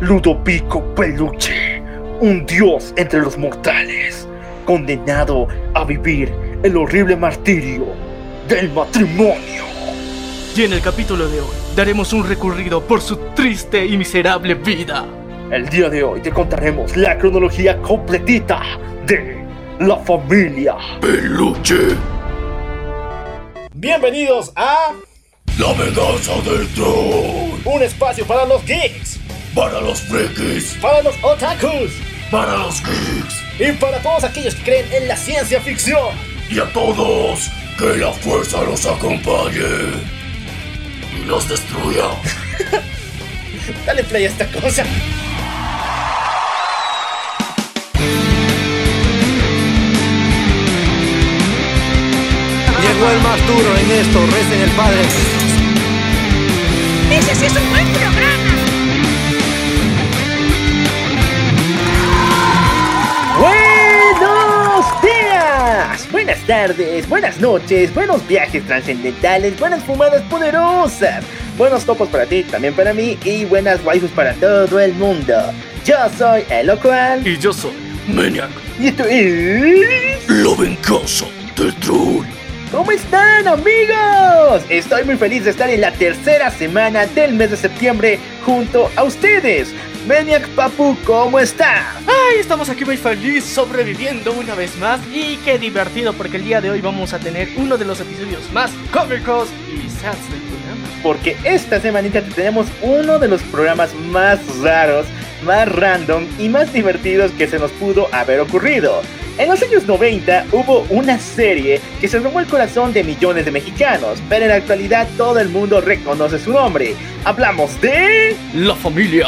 Ludovico Peluche, un dios entre los mortales, condenado a vivir el horrible martirio del matrimonio. Y en el capítulo de hoy daremos un recorrido por su triste y miserable vida. El día de hoy te contaremos la cronología completita de la familia Peluche. Bienvenidos a La venganza del troll. un espacio para los geeks, Para los frikis. para los otakus Para los geeks. y para todos aquellos que creen en la ciencia ficción. Y a todos, que la fuerza los acompañe. Y los destruya. Dale play a esta cosa. Llegó el más duro en esto, recen el Padre. ¡Ese sí es un buen programa! Buenas tardes, buenas noches, buenos viajes trascendentales, buenas fumadas poderosas, buenos topos para ti, también para mí y buenas waifus para todo el mundo. Yo soy el Locual Y yo soy Maniac. y esto es... La venganza del troll. ¿Cómo están amigos? Estoy muy feliz de estar en la tercera semana del mes de septiembre junto a ustedes. Maniac Papu, ¿cómo está? Ay, estamos aquí muy feliz sobreviviendo una vez más y qué divertido porque el día de hoy vamos a tener uno de los episodios más cómicos y sads del programa. porque esta semanita te tenemos uno de los programas más raros, más random y más divertidos que se nos pudo haber ocurrido. En los años 90 hubo una serie que se robó el corazón de millones de mexicanos, pero en la actualidad todo el mundo reconoce su nombre. Hablamos de... La familia.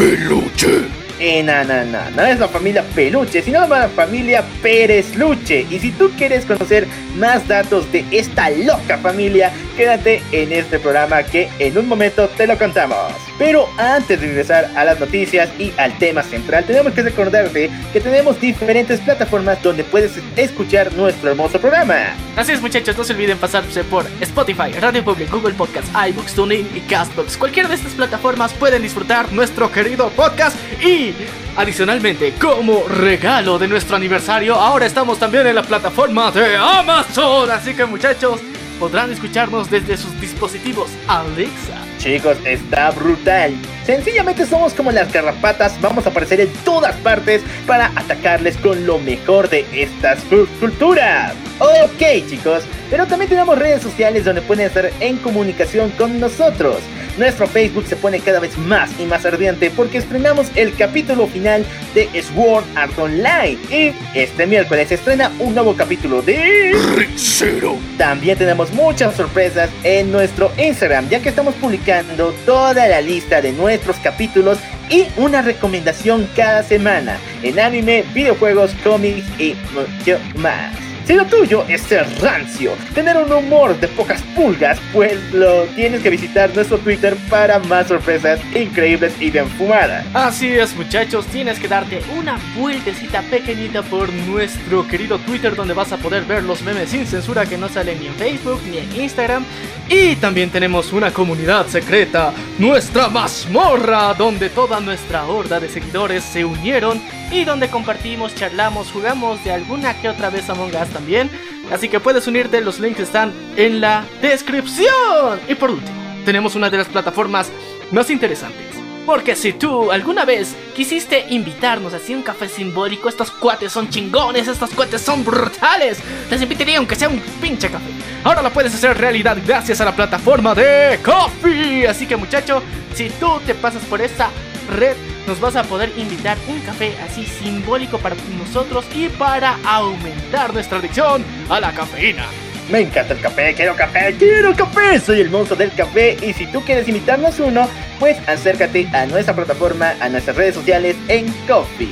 Peluche. Eh, no, no es la familia Peluche, sino la familia Pérez Luche. Y si tú quieres conocer más datos de esta loca familia, quédate en este programa que en un momento te lo contamos. Pero antes de regresar a las noticias y al tema central, tenemos que recordarte que tenemos diferentes plataformas donde puedes escuchar nuestro hermoso programa. Así es muchachos, no se olviden pasarse por Spotify, Radio Public, Google Podcasts, iBooks, TuneIn y Castbox. Cualquiera de estas plataformas pueden disfrutar nuestro querido podcast y adicionalmente como regalo de nuestro aniversario ahora estamos también en la plataforma de Amazon. Así que muchachos podrán escucharnos desde sus dispositivos Alexa. Chicos, está brutal. Sencillamente somos como las garrapatas, vamos a aparecer en todas partes para atacarles con lo mejor de estas cu- culturas. Ok, chicos, pero también tenemos redes sociales donde pueden estar en comunicación con nosotros. Nuestro Facebook se pone cada vez más y más ardiente porque estrenamos el capítulo final de Sword Art Online y este miércoles se estrena un nuevo capítulo de... Ricero. También tenemos muchas sorpresas en nuestro Instagram, ya que estamos publicando toda la lista de nuestros capítulos y una recomendación cada semana en anime, videojuegos, cómics y mucho más. Si lo tuyo es ser rancio, tener un humor de pocas pulgas, pues lo tienes que visitar nuestro Twitter para más sorpresas increíbles y bien fumadas. Así es muchachos, tienes que darte una vueltecita pequeñita por nuestro querido Twitter donde vas a poder ver los memes sin censura que no salen ni en Facebook ni en Instagram. Y también tenemos una comunidad secreta, nuestra mazmorra, donde toda nuestra horda de seguidores se unieron y donde compartimos, charlamos, jugamos de alguna que otra vez Among Us también. Así que puedes unirte, los links están en la descripción. Y por último, tenemos una de las plataformas más interesantes. Porque si tú alguna vez quisiste invitarnos así un café simbólico, estos cuates son chingones, estos cuates son brutales, les invitaría aunque sea un pinche café. Ahora lo puedes hacer realidad gracias a la plataforma de Coffee. Así que muchacho, si tú te pasas por esa red, nos vas a poder invitar un café así simbólico para nosotros y para aumentar nuestra adicción a la cafeína. Me encanta el café, quiero café, quiero café. Soy el monstruo del café y si tú quieres invitarnos uno, pues acércate a nuestra plataforma, a nuestras redes sociales en Coffee.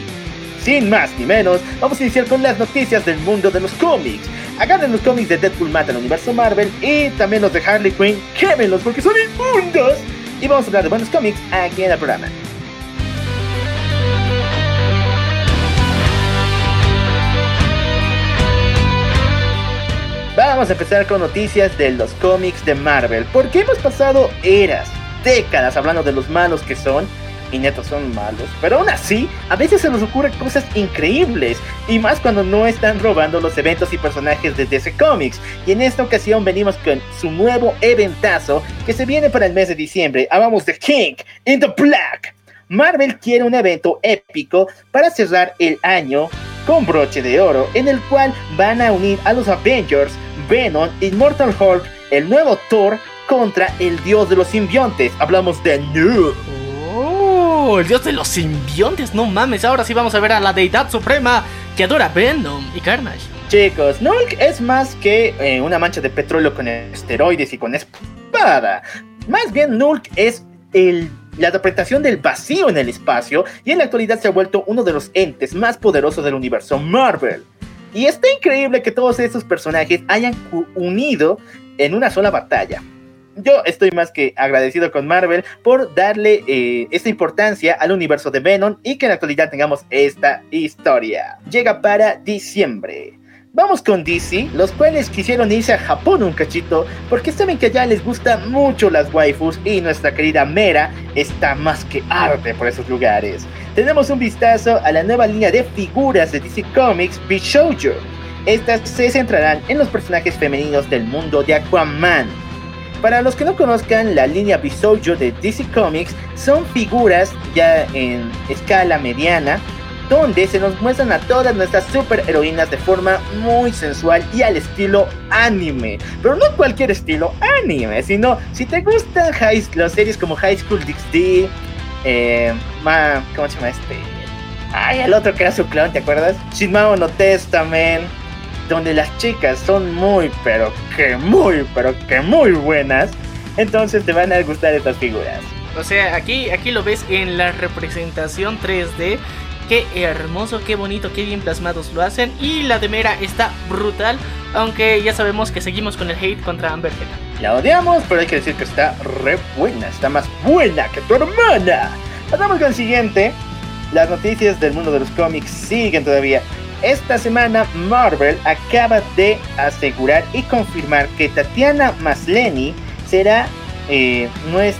Sin más ni menos, vamos a iniciar con las noticias del mundo de los cómics. Agarren los cómics de Deadpool mata el universo Marvel y también los de Harley Quinn, quémenlos porque son inmundos. Y vamos a hablar de buenos cómics aquí en el programa. Vamos a empezar con noticias de los cómics de Marvel, porque hemos pasado eras, décadas hablando de los malos que son, y netos son malos, pero aún así, a veces se nos ocurren cosas increíbles, y más cuando no están robando los eventos y personajes de DC Comics. Y en esta ocasión venimos con su nuevo eventazo que se viene para el mes de diciembre. Hablamos de King in the Black. Marvel quiere un evento épico para cerrar el año con broche de oro, en el cual van a unir a los Avengers, Venom, Immortal Hulk, el nuevo Thor contra el dios de los simbiontes. Hablamos de Noob. Oh, el dios de los simbiontes, no mames, ahora sí vamos a ver a la deidad suprema que adora Venom y Carnage. Chicos, Nulk es más que eh, una mancha de petróleo con esteroides y con espada. Más bien, Nulk es el la interpretación del vacío en el espacio y en la actualidad se ha vuelto uno de los entes más poderosos del universo Marvel. Y está increíble que todos estos personajes hayan unido en una sola batalla. Yo estoy más que agradecido con Marvel por darle eh, esta importancia al universo de Venom y que en la actualidad tengamos esta historia. Llega para diciembre. Vamos con DC, los cuales quisieron irse a Japón un cachito porque saben que allá les gustan mucho las waifus y nuestra querida Mera está más que arte por esos lugares. Tenemos un vistazo a la nueva línea de figuras de DC Comics Bishoujo. Estas se centrarán en los personajes femeninos del mundo de Aquaman. Para los que no conozcan, la línea Bishoujo de DC Comics son figuras ya en escala mediana donde se nos muestran a todas nuestras superheroínas de forma muy sensual y al estilo anime. Pero no cualquier estilo anime, sino si te gustan high, las series como High School DxD, eh, ¿cómo se llama este? Ay, el otro que era su clown, ¿te acuerdas? Shinmao no Testament, donde las chicas son muy, pero que muy, pero que muy buenas. Entonces te van a gustar estas figuras. O sea, aquí, aquí lo ves en la representación 3D Qué hermoso, qué bonito, qué bien plasmados lo hacen. Y la de Mera está brutal, aunque ya sabemos que seguimos con el hate contra Amber. La odiamos, pero hay que decir que está re buena, está más buena que tu hermana. Pasamos con el siguiente. Las noticias del mundo de los cómics siguen todavía. Esta semana Marvel acaba de asegurar y confirmar que Tatiana Masleny será eh,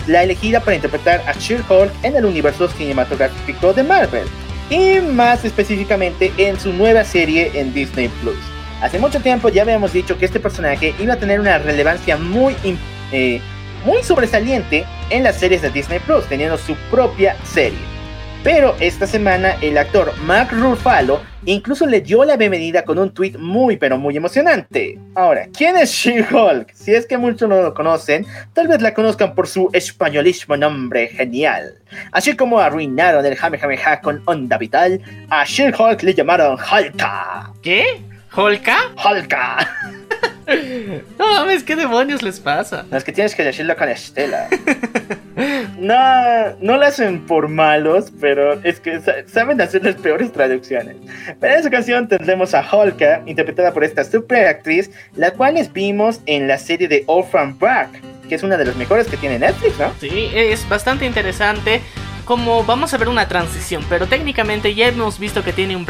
la elegida para interpretar a She-Hulk en el universo cinematográfico de Marvel y más específicamente en su nueva serie en Disney Plus. Hace mucho tiempo ya habíamos dicho que este personaje iba a tener una relevancia muy, eh, muy sobresaliente en las series de Disney Plus, teniendo su propia serie. Pero esta semana el actor Mark Ruffalo incluso le dio la bienvenida con un tweet muy pero muy emocionante. Ahora, ¿quién es She-Hulk? Si es que muchos no lo conocen, tal vez la conozcan por su españolismo nombre genial. Así como arruinaron el Ha con Onda Vital, a She-Hulk le llamaron Hulka. ¿Qué? ¿Hulka? Hulka. No mames, ¿qué demonios les pasa? No, es que tienes que decirlo con Estela. no, no lo hacen por malos, pero es que saben hacer las peores traducciones. Pero en esta ocasión tendremos a Holka, interpretada por esta super actriz, la cual vimos en la serie de Orphan Black, que es una de las mejores que tiene Netflix, ¿no? Sí, es bastante interesante como vamos a ver una transición, pero técnicamente ya hemos visto que tiene un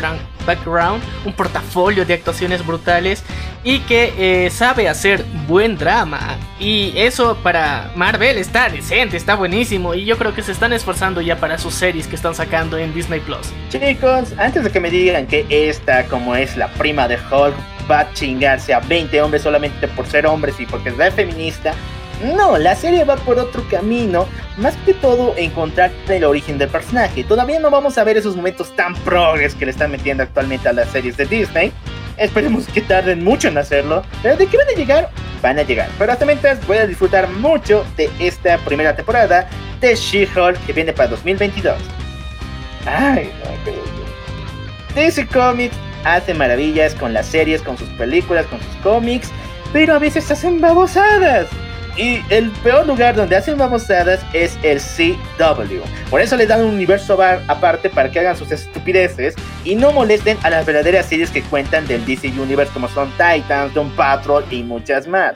background, un portafolio de actuaciones brutales y que eh, sabe hacer buen drama. Y eso para Marvel está decente, está buenísimo y yo creo que se están esforzando ya para sus series que están sacando en Disney Plus. Chicos, antes de que me digan que esta, como es la prima de Hulk, va a chingarse a 20 hombres solamente por ser hombres y porque es feminista, no, la serie va por otro camino, más que todo encontrar el origen del personaje. Todavía no vamos a ver esos momentos tan progres que le están metiendo actualmente a las series de Disney. Esperemos que tarden mucho en hacerlo, pero de qué van a llegar, van a llegar. Pero hasta mientras voy a disfrutar mucho de esta primera temporada de She-Hulk que viene para 2022. Ay, no, DC Comics hace maravillas con las series, con sus películas, con sus cómics, pero a veces hacen babosadas. Y el peor lugar donde hacen babosadas es el CW. Por eso les dan un universo aparte para que hagan sus estupideces y no molesten a las verdaderas series que cuentan del DC Universe como son Titans, Doom Patrol y muchas más.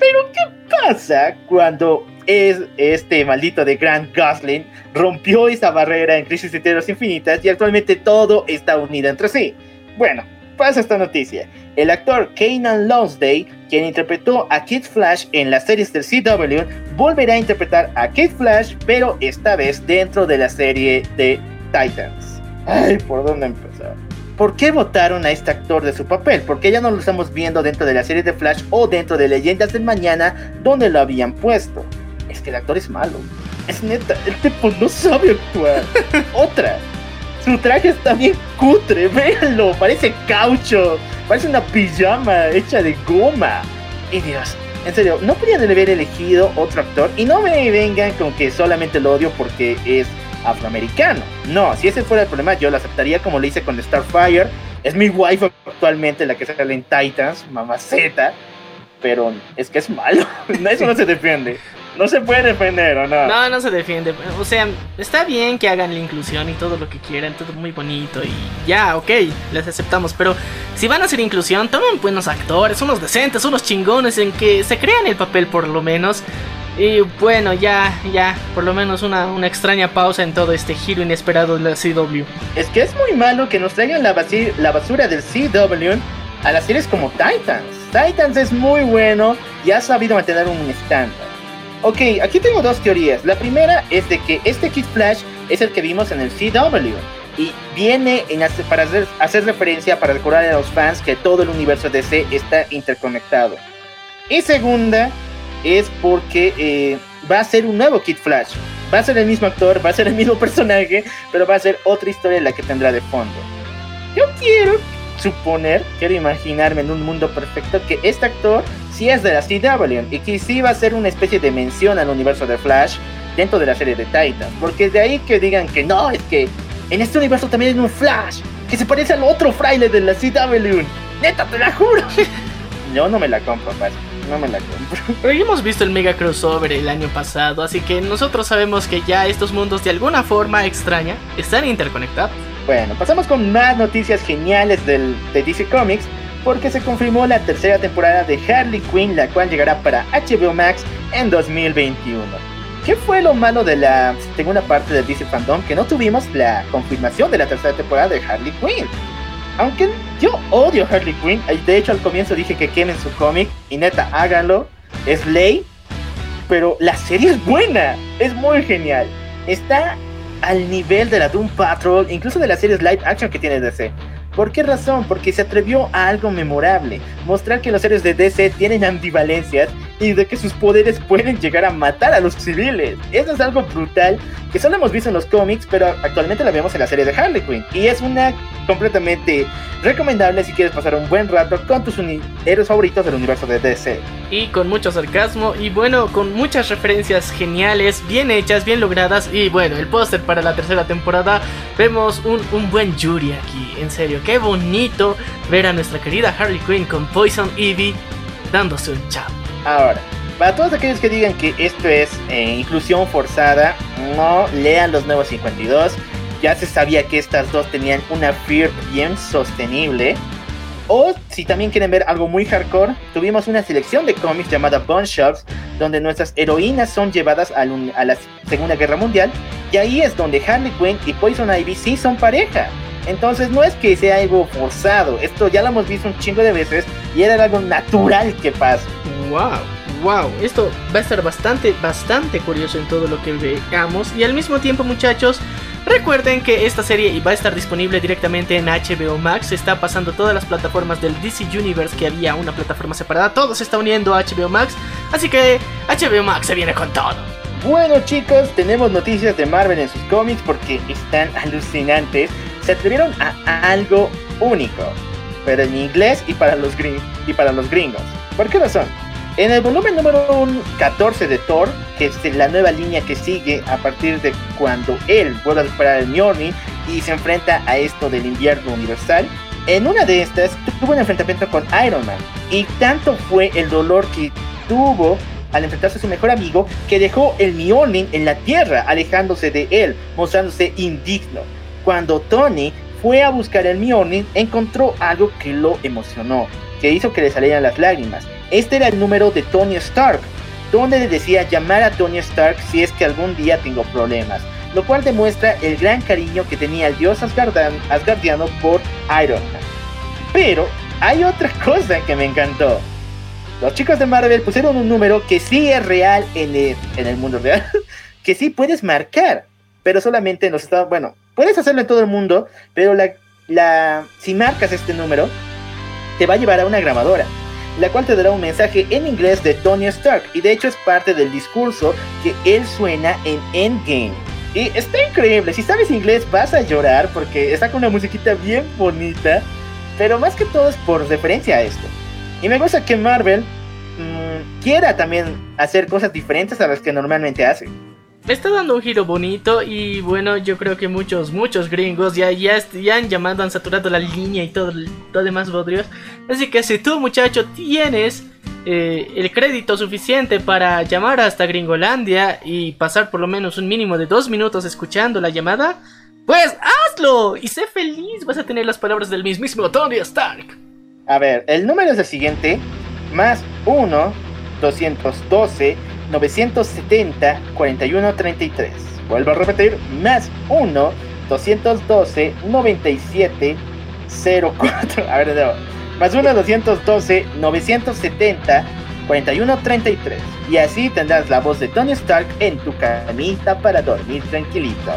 Pero ¿qué pasa cuando es este maldito de Grant Gosling rompió esa barrera en Crisis de Tierras Infinitas y actualmente todo está unido entre sí? Bueno, pasa esta noticia? El actor Kanan Lonsdale, quien interpretó a Kid Flash en las series del CW, volverá a interpretar a Kid Flash, pero esta vez dentro de la serie de Titans. Ay, ¿por dónde empezar? ¿Por qué votaron a este actor de su papel? Porque ya no lo estamos viendo dentro de la serie de Flash o dentro de Leyendas del Mañana donde lo habían puesto. Es que el actor es malo. Es neta, el tipo no sabe actuar. Otra. Su traje está bien cutre, véanlo, parece caucho, parece una pijama hecha de goma. Y Dios, en serio, no podían haber elegido otro actor y no me vengan con que solamente lo odio porque es afroamericano. No, si ese fuera el problema, yo lo aceptaría como lo hice con Starfire. Es mi wife actualmente la que sale en Titans, mamaceta. Pero es que es malo. Eso no se defiende. No se puede defender, ¿o no? No, no se defiende. O sea, está bien que hagan la inclusión y todo lo que quieran, todo muy bonito y ya, ok, les aceptamos. Pero si van a hacer inclusión, tomen buenos actores, unos decentes, unos chingones en que se crean el papel por lo menos. Y bueno, ya, ya, por lo menos una, una extraña pausa en todo este giro inesperado de la CW. Es que es muy malo que nos traigan la, la basura del CW a las series como Titans. Titans es muy bueno y ha sabido mantener un estándar. Ok, aquí tengo dos teorías. La primera es de que este Kid Flash es el que vimos en el CW y viene en para hacer, hacer, referencia, para recordar a los fans que todo el universo DC está interconectado. Y segunda es porque eh, va a ser un nuevo Kid Flash. Va a ser el mismo actor, va a ser el mismo personaje, pero va a ser otra historia la que tendrá de fondo. Yo quiero suponer, quiero imaginarme en un mundo perfecto que este actor si es de la CW y que sí va a ser una especie de mención al universo de Flash dentro de la serie de Titans. Porque de ahí que digan que no, es que en este universo también hay un Flash que se parece al otro fraile de la CW. Neta, te la juro. Yo no me la compro, padre. No me la compro. Pero ya hemos visto el mega crossover el año pasado, así que nosotros sabemos que ya estos mundos de alguna forma extraña están interconectados. Bueno, pasamos con más noticias geniales del, de DC Comics porque se confirmó la tercera temporada de Harley Quinn, la cual llegará para HBO Max en 2021. ¿Qué fue lo malo de la segunda parte de DC Fandom? Que no tuvimos la confirmación de la tercera temporada de Harley Quinn. Aunque yo odio Harley Quinn, de hecho al comienzo dije que quemen su cómic, y neta, háganlo, es ley, pero la serie es buena, es muy genial. Está al nivel de la Doom Patrol, incluso de las series live action que tiene DC. ¿Por qué razón? Porque se atrevió a algo memorable, mostrar que los héroes de DC tienen ambivalencias y de que sus poderes pueden llegar a matar a los civiles. Eso es algo brutal que solo hemos visto en los cómics, pero actualmente la vemos en la serie de Harley Quinn. Y es una completamente recomendable si quieres pasar un buen rato con tus héroes favoritos del universo de DC. Y con mucho sarcasmo y bueno, con muchas referencias geniales, bien hechas, bien logradas. Y bueno, el póster para la tercera temporada, vemos un, un buen Yuri aquí, en serio, qué bonito ver a nuestra querida Harley Quinn con Poison Ivy dándose un chap. Ahora, para todos aquellos que digan que esto es eh, inclusión forzada, no lean los nuevos 52. Ya se sabía que estas dos tenían una fear bien sostenible. O si también quieren ver algo muy hardcore, tuvimos una selección de cómics llamada Bone Shops, donde nuestras heroínas son llevadas a, a la Segunda Guerra Mundial. Y ahí es donde Harley Quinn y Poison Ivy sí son pareja. Entonces no es que sea algo forzado, esto ya lo hemos visto un chingo de veces y era algo natural que pasa. Wow, wow, esto va a ser bastante, bastante curioso en todo lo que veamos. Y al mismo tiempo muchachos, recuerden que esta serie va a estar disponible directamente en HBO Max, se está pasando todas las plataformas del DC Universe que había una plataforma separada, todo se está uniendo a HBO Max, así que HBO Max se viene con todo. Bueno chicos, tenemos noticias de Marvel en sus cómics porque están alucinantes. Se atrevieron a algo único, pero en inglés y para los, y para los gringos. ¿Por qué razón? En el volumen número 14 de Thor, que es la nueva línea que sigue a partir de cuando él vuelve a superar el Mjolnir y se enfrenta a esto del invierno universal, en una de estas tuvo un enfrentamiento con Iron Man y tanto fue el dolor que tuvo al enfrentarse a su mejor amigo que dejó el Mjolnir en la tierra alejándose de él, mostrándose indigno. Cuando Tony fue a buscar el Mjolnir, encontró algo que lo emocionó, que hizo que le salieran las lágrimas. Este era el número de Tony Stark, donde le decía llamar a Tony Stark si es que algún día tengo problemas, lo cual demuestra el gran cariño que tenía el dios asgardiano por Iron Man. Pero hay otra cosa que me encantó. Los chicos de Marvel pusieron un número que sí es real en el, en el mundo real, que sí puedes marcar, pero solamente en los Estados Bueno, puedes hacerlo en todo el mundo, pero la, si marcas este número, te va a llevar a una grabadora, la cual te dará un mensaje en inglés de Tony Stark, y de hecho es parte del discurso que él suena en Endgame. Y está increíble, si sabes inglés vas a llorar porque está con una musiquita bien bonita, pero más que todo es por referencia a esto. Y me gusta que Marvel mmm, quiera también hacer cosas diferentes a las que normalmente hace. Está dando un giro bonito y bueno, yo creo que muchos, muchos gringos ya, ya, ya han llamado, han saturado la línea y todo, todo demás bodrios. Así que si tú muchacho tienes eh, el crédito suficiente para llamar hasta Gringolandia y pasar por lo menos un mínimo de dos minutos escuchando la llamada, pues hazlo y sé feliz, vas a tener las palabras del mismísimo Tony Stark. A ver, el número es el siguiente, más 1, 212, 970, 4133. Vuelvo a repetir, más 1, 212, 97, 04. A ver. Más 1, 212, 970, 4133. Y así tendrás la voz de Tony Stark en tu camita para dormir tranquilito.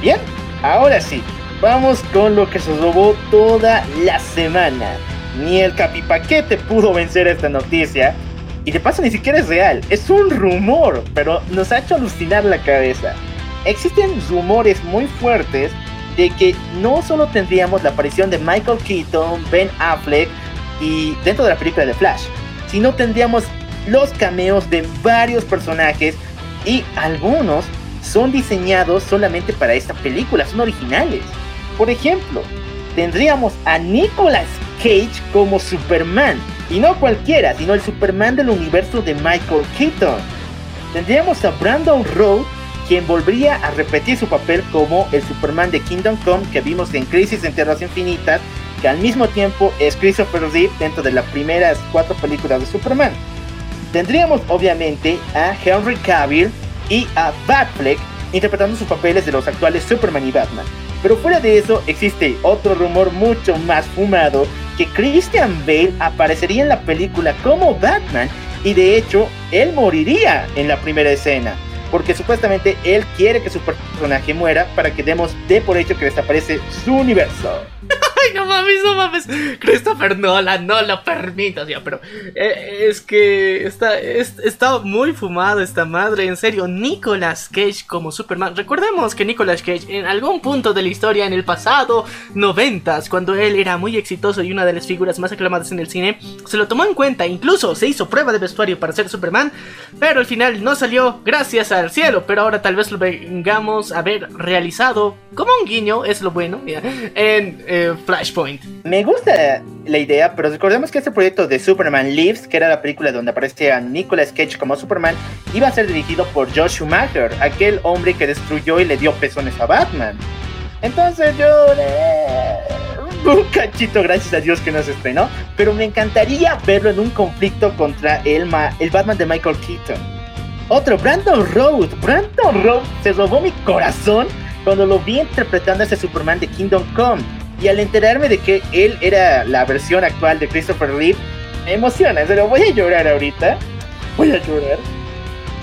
Bien, ahora sí, vamos con lo que se robó toda la semana. Ni el capipaquete pudo vencer esta noticia. Y de paso ni siquiera es real, es un rumor, pero nos ha hecho alucinar la cabeza. Existen rumores muy fuertes de que no solo tendríamos la aparición de Michael Keaton, Ben Affleck y dentro de la película de Flash, sino tendríamos los cameos de varios personajes y algunos son diseñados solamente para esta película, son originales. Por ejemplo, tendríamos a Nicolas Cage como Superman, y no cualquiera, sino el Superman del universo de Michael Keaton. Tendríamos a Brandon Rowe, quien volvería a repetir su papel como el Superman de Kingdom Come que vimos en Crisis en Tierras Infinitas, que al mismo tiempo es Christopher Reeve dentro de las primeras cuatro películas de Superman. Tendríamos obviamente a Henry Cavill y a Batfleck interpretando sus papeles de los actuales Superman y Batman. Pero fuera de eso existe otro rumor mucho más fumado que Christian Bale aparecería en la película como Batman y de hecho él moriría en la primera escena. Porque supuestamente él quiere que su personaje muera para que demos de por hecho que desaparece su universo. Ay, no mames, no mames. Christopher Nolan, no lo permito, tío. Pero eh, es que está, es- está muy fumado esta madre. En serio, Nicolas Cage como Superman. Recordemos que Nicolas Cage, en algún punto de la historia, en el pasado, noventas, cuando él era muy exitoso y una de las figuras más aclamadas en el cine, se lo tomó en cuenta. Incluso se hizo prueba de vestuario para ser Superman. Pero al final no salió, gracias al cielo. Pero ahora tal vez lo vengamos a ver realizado como un guiño, es lo bueno, en eh, Flashpoint. Me gusta la idea, pero recordemos que este proyecto de Superman Lives, que era la película donde aparecía Nicolas Cage como Superman, iba a ser dirigido por Josh Schumacher, aquel hombre que destruyó y le dio pezones a Batman. Entonces yo... eh, un cachito, gracias a Dios que no se estrenó, pero me encantaría verlo en un conflicto contra el, el Batman de Michael Keaton. Otro, Brandon Road. Brandon Road se robó mi corazón cuando lo vi interpretando a ese Superman de Kingdom Come. Y al enterarme de que él era la versión actual de Christopher Reeve, me emociona, en serio, voy a llorar ahorita. Voy a llorar.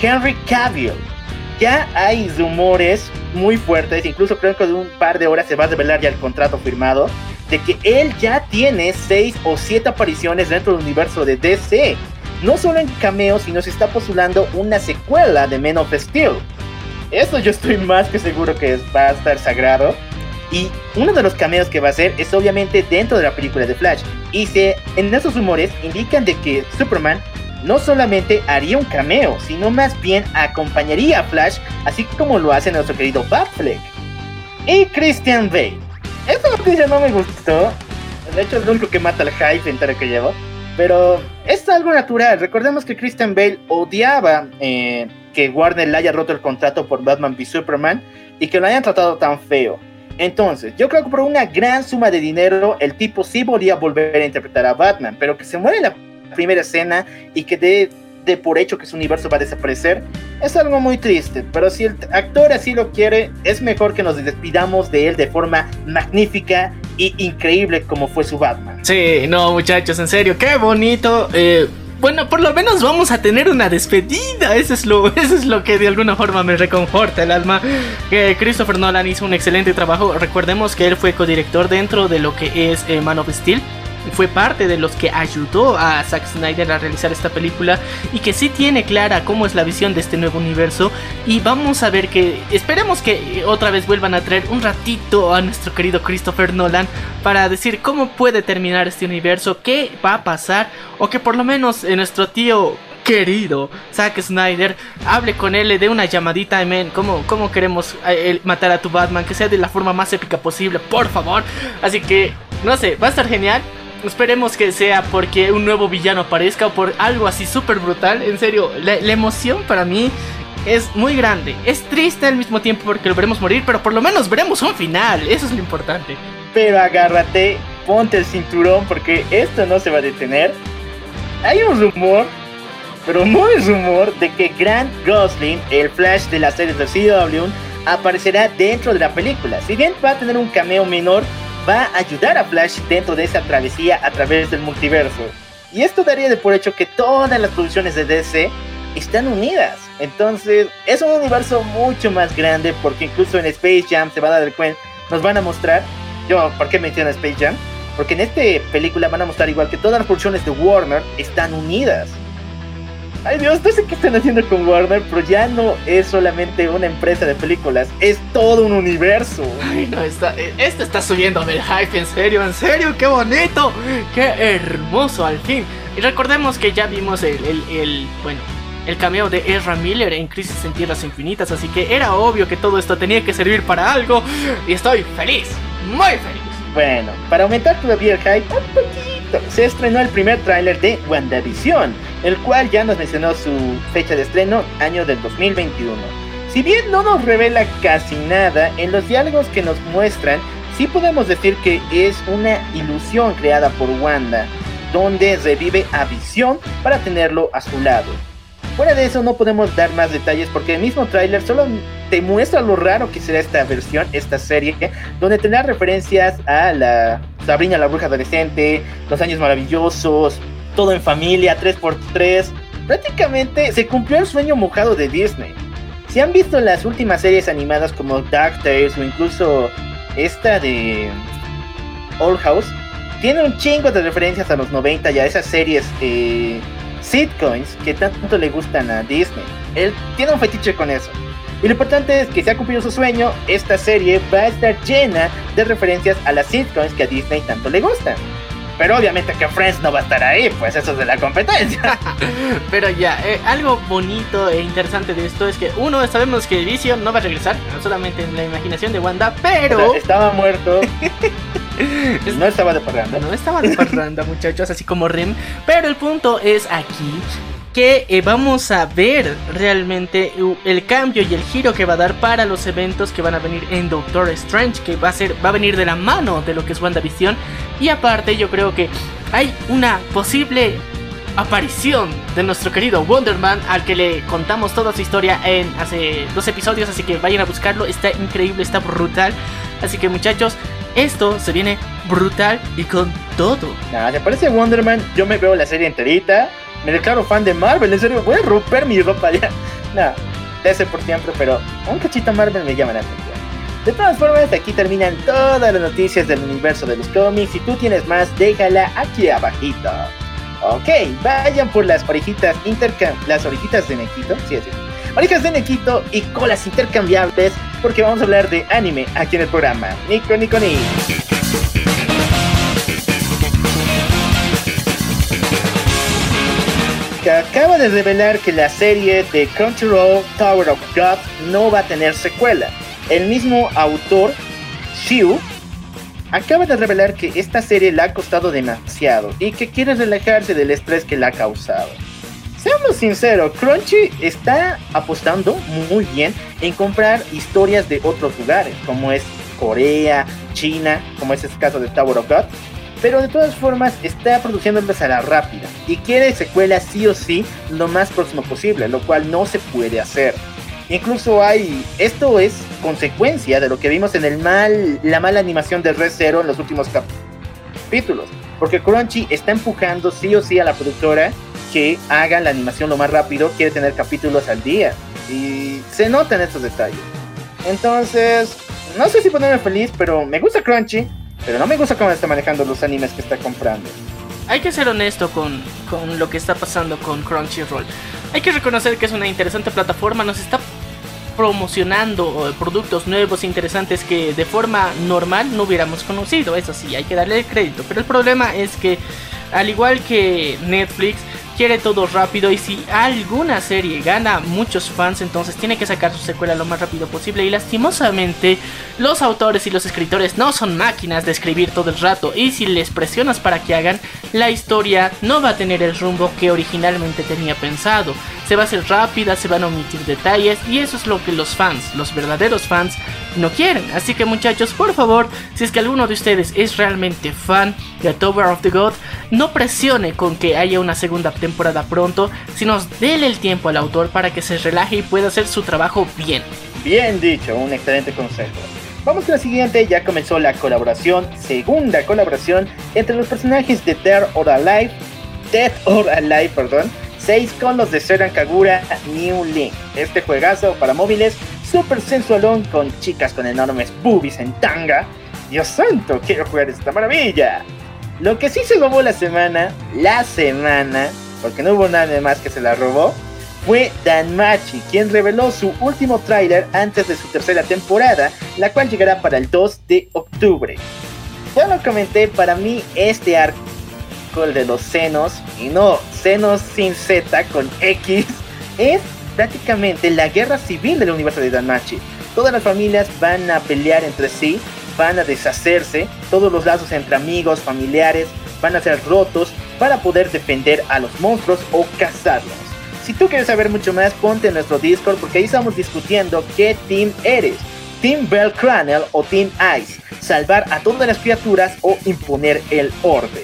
Henry Cavill. Ya hay rumores muy fuertes, incluso creo que de un par de horas se va a revelar ya el contrato firmado, de que él ya tiene seis o siete apariciones dentro del universo de DC. No solo en cameos, sino se está postulando una secuela de Men of Steel. Eso yo estoy más que seguro que va a estar sagrado. Y uno de los cameos que va a hacer es obviamente dentro de la película de Flash. Y se, en esos rumores indican de que Superman no solamente haría un cameo, sino más bien acompañaría a Flash, así como lo hace nuestro querido Batfleck. Y Christian Bale. Esta noticia no me gustó. De hecho es lo único que mata el hype entero que llevo. Pero es algo natural. Recordemos que Christian Bale odiaba eh, que Warner le haya roto el contrato por Batman v Superman y que lo hayan tratado tan feo. Entonces, yo creo que por una gran suma de dinero, el tipo sí podría volver a interpretar a Batman, pero que se muere en la primera escena y que dé de por hecho que su universo va a desaparecer, es algo muy triste. Pero si el actor así lo quiere, es mejor que nos despidamos de él de forma magnífica y increíble como fue su Batman. Sí, no muchachos, en serio, qué bonito. Eh, bueno, por lo menos vamos a tener una despedida. Eso es lo, eso es lo que de alguna forma me reconforta el alma. Que Christopher Nolan hizo un excelente trabajo. Recordemos que él fue codirector dentro de lo que es eh, Man of Steel fue parte de los que ayudó a Zack Snyder a realizar esta película y que sí tiene clara cómo es la visión de este nuevo universo y vamos a ver que esperemos que otra vez vuelvan a traer un ratito a nuestro querido Christopher Nolan para decir cómo puede terminar este universo, qué va a pasar o que por lo menos en nuestro tío querido Zack Snyder, hable con él, le dé una llamadita, men, ¿cómo, cómo queremos eh, matar a tu Batman? Que sea de la forma más épica posible, por favor. Así que, no sé, va a estar genial. Esperemos que sea porque un nuevo villano aparezca o por algo así súper brutal. En serio, la, emoción para mí es muy grande. Es triste al mismo tiempo porque lo veremos morir, pero por lo menos veremos un final. Eso es lo importante. Pero agárrate, ponte el cinturón porque esto no se va a detener. Hay un rumor, pero muy rumor, de que Grant Gosling, el Flash de la serie de CW, aparecerá dentro de la película. Si bien va a tener un cameo menor, va a ayudar a Flash dentro de esa travesía a través del multiverso. Y esto daría de por hecho que todas las producciones de DC están unidas. Entonces es un universo mucho más grande porque incluso en Space Jam se van a dar cuenta, nos van a mostrar, yo, ¿por qué menciono Space Jam? Porque en esta película van a mostrar igual que todas las producciones de Warner están unidas. Ay Dios, no sé qué están haciendo con Warner, pero ya no es solamente una empresa de películas, es todo un universo. Ay, no, está, eh, esto está subiendo el hype, en serio, en serio, qué bonito, qué hermoso al fin. Y recordemos que ya vimos el, el, el bueno, el cameo de Ezra Miller en Crisis en Tierras Infinitas, así que era obvio que todo esto tenía que servir para algo y estoy feliz, muy feliz. Bueno, para aumentar todavía el hype un poquito, se estrenó el primer tráiler de WandaVision el cual ya nos mencionó su fecha de estreno, año del 2021. Si bien no nos revela casi nada, en los diálogos que nos muestran, sí podemos decir que es una ilusión creada por Wanda, donde revive a Visión para tenerlo a su lado. Fuera de eso no podemos dar más detalles porque el mismo tráiler solo te muestra lo raro que será esta versión, esta serie, donde tendrá referencias a la Sabrina la bruja adolescente, los años maravillosos, todo en familia, 3x3. Prácticamente se cumplió el sueño mojado de Disney. Si han visto las últimas series animadas como Dark Tales o incluso esta de Old House, tiene un chingo de referencias a los 90 y a esas series eh, sitcoms que tanto le gustan a Disney. Él tiene un fetiche con eso. Y lo importante es que se ha cumplido su sueño, esta serie va a estar llena de referencias a las sitcoms que a Disney tanto le gustan. Pero obviamente que Friends no va a estar ahí, pues eso es de la competencia. Pero ya, eh, algo bonito e interesante de esto es que uno, sabemos que Vision no va a regresar, solamente en la imaginación de Wanda, pero... estaba muerto. no estaba de parranda. No estaba de parranda, muchachos, así como Rim. Pero el punto es aquí que eh, vamos a ver realmente el cambio y el giro que va a dar para los eventos que van a venir en Doctor Strange, que va a ser va a venir de la mano de lo que es WandaVision y aparte yo creo que hay una posible aparición de nuestro querido Wonderman al que le contamos toda su historia en hace dos episodios, así que vayan a buscarlo, está increíble, está brutal. Así que muchachos, esto se viene brutal y con todo. Nada, si aparece Wonderman, yo me veo la serie enterita me declaro fan de Marvel, en serio, voy a romper mi ropa ya. Nada, ese por siempre, pero un cachito Marvel me llama la atención. De todas formas, aquí terminan todas las noticias del universo de los cómics. Si tú tienes más, déjala aquí abajito. Ok, vayan por las orejitas intercam... Las orejitas de Nequito, sí, sí. Orejas de Nequito y colas intercambiables, porque vamos a hablar de anime aquí en el programa. Nico, Nico, Nico. Acaba de revelar que la serie de Crunchyroll Tower of God no va a tener secuela. El mismo autor, Shiu, acaba de revelar que esta serie le ha costado demasiado y que quiere relajarse del estrés que le ha causado. Seamos sinceros, Crunchy está apostando muy bien en comprar historias de otros lugares, como es Corea, China, como es el caso de Tower of God, pero de todas formas está produciendo a la rápida y quiere secuela sí o sí lo más próximo posible, lo cual no se puede hacer. Incluso hay, esto es consecuencia de lo que vimos en el mal, la mala animación de Red Zero en los últimos capítulos. Porque Crunchy está empujando sí o sí a la productora que haga la animación lo más rápido, quiere tener capítulos al día. Y se notan estos detalles. Entonces, no sé si ponerme feliz, pero me gusta Crunchy, pero no me gusta cómo está manejando los animes que está comprando. Hay que ser honesto con, con lo que está pasando con Crunchyroll. Hay que reconocer que es una interesante plataforma, nos está promocionando productos nuevos e interesantes que de forma normal no hubiéramos conocido. Eso sí, hay que darle el crédito. Pero el problema es que, al igual que Netflix, quiere todo rápido y si alguna serie gana muchos fans, entonces tiene que sacar su secuela lo más rápido posible y lastimosamente los autores y los escritores no son máquinas de escribir todo el rato y si les presionas para que hagan, la historia no va a tener el rumbo que originalmente tenía pensado. Se va a hacer rápida, se van a omitir detalles y eso es lo que los fans, los verdaderos fans, no quieren. Así que muchachos, por favor, si es que alguno de ustedes es realmente fan de Tower of the God, no presione con que haya una segunda temporada pronto, sino déle el tiempo al autor para que se relaje y pueda hacer su trabajo bien. Bien dicho, un excelente consejo. Vamos con la siguiente, ya comenzó la colaboración, segunda colaboración entre los personajes de Dead or Alive, Dead or Alive, perdón, 6 con los de Seran Kagura New Link. Este juegazo para móviles, super sensualón con chicas con enormes boobies en tanga. Dios santo, quiero jugar esta maravilla. Lo que sí se robó la semana, la semana, porque no hubo nadie más que se la robó, fue Dan Machi, quien reveló su último tráiler antes de su tercera temporada, la cual llegará para el 2 de octubre. Ya lo comenté, para mí este arco, el de los senos, y no senos sin Z con X, es prácticamente la guerra civil del universo de Dan Machi. Todas las familias van a pelear entre sí, van a deshacerse, todos los lazos entre amigos, familiares, van a ser rotos para poder defender a los monstruos o cazarlos. Si tú quieres saber mucho más, ponte en nuestro Discord porque ahí estamos discutiendo qué team eres. Team Bell Cranel o Team Ice. Salvar a todas las criaturas o imponer el orden.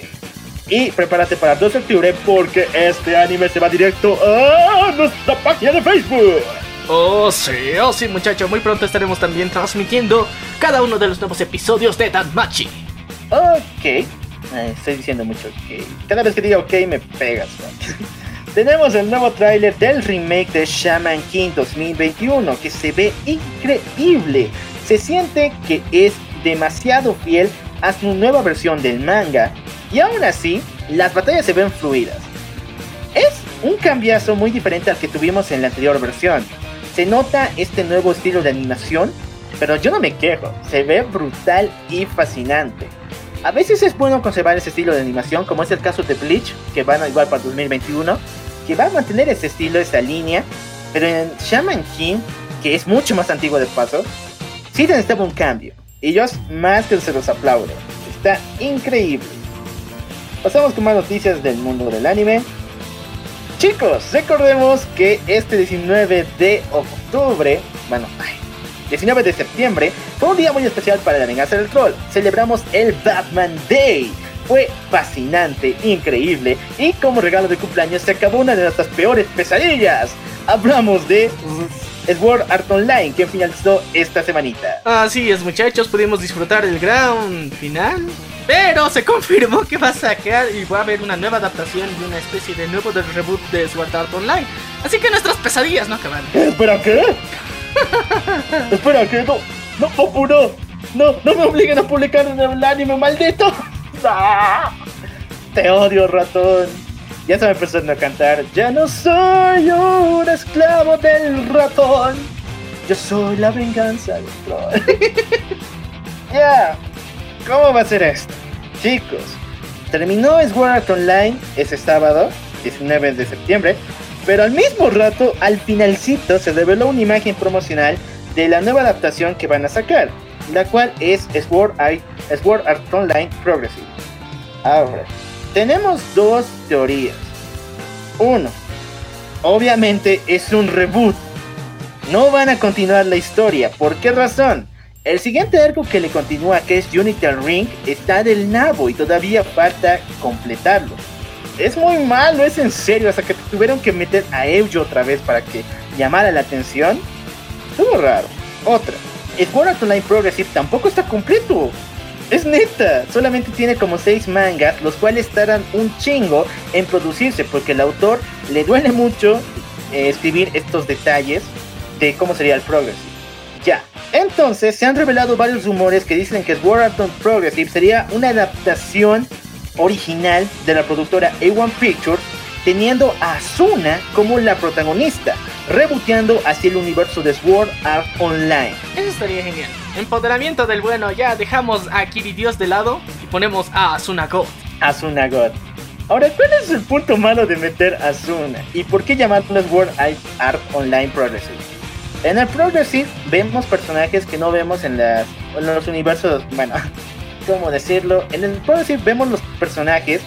Y prepárate para el 2 de octubre porque este anime se va directo a nuestra página de Facebook. Oh sí, oh sí muchachos, muy pronto estaremos también transmitiendo cada uno de los nuevos episodios de Danmachi. Ok, eh, estoy diciendo mucho ok. Cada vez que diga ok me pegas. tenemos el nuevo tráiler del remake de Shaman King 2021 que se ve increíble. Se siente que es demasiado fiel a su nueva versión del manga y aún así las batallas se ven fluidas. Es un cambiazo muy diferente al que tuvimos en la anterior versión. Se nota este nuevo estilo de animación, pero yo no me quejo, se ve brutal y fascinante. A veces es bueno conservar ese estilo de animación, como es el caso de Bleach, que van a igual para 2021, que va a mantener ese estilo, esa línea, pero en Shaman King, que es mucho más antiguo de paso, sí necesitaba un cambio. Y yo más que se los aplaudo. Está increíble. Pasamos con más noticias del mundo del anime. Chicos, recordemos que este 19 de octubre, bueno, ay, 19 de septiembre, fue un día muy especial para la venganza del troll. Celebramos el Batman Day fue fascinante, increíble y como regalo de cumpleaños se acabó una de nuestras peores pesadillas. Hablamos de Sword Art Online que finalizó esta semanita. Así es muchachos, pudimos disfrutar del gran final. Pero se confirmó que va a sacar y va a haber una nueva adaptación y una especie de nuevo de reboot de Sword Art Online. Así que nuestras pesadillas no acaban. ¿Espera qué? ¿Espera qué? No, no, no, no, no me obliguen a publicar en el anime, maldito. Te odio, ratón. Ya se me empezó a cantar. Ya no soy un esclavo del ratón. Yo soy la venganza del troll. ya. ¿Cómo va a ser esto? Chicos, terminó Sword Art Online ese sábado, 19 de septiembre, pero al mismo rato, al finalcito, se reveló una imagen promocional de la nueva adaptación que van a sacar, la cual es Sword Art Online Progressive. Ahora, tenemos dos teorías. Uno, obviamente es un reboot. No van a continuar la historia. ¿Por qué razón? El siguiente arco que le continúa, que es Unital Ring, está del nabo y todavía falta completarlo. Es muy malo, es en serio, hasta que tuvieron que meter a Eujo otra vez para que llamara la atención. Estuvo raro. Otra. Sword Art Online Progressive tampoco está completo. Es neta, solamente tiene como 6 mangas, los cuales tardan un chingo en producirse, porque el autor le duele mucho eh, escribir estos detalles de cómo sería el Progressive. Ya, entonces se han revelado varios rumores que dicen que Sword Progressive sería una adaptación original de la productora A1 Pictures, teniendo a Asuna como la protagonista, reboteando hacia el universo de Sword Art Online. Eso estaría genial. Empoderamiento del bueno, ya dejamos a Kiri Dios de lado y ponemos a Asuna God. Asuna God. Ahora, ¿cuál es el punto malo de meter a Asuna? ¿Y por qué llamarlo Sword Art Online Progressive? En el Progressive vemos personajes que no vemos en, los universos, bueno, ¿cómo decirlo? En el Progressive vemos los personajes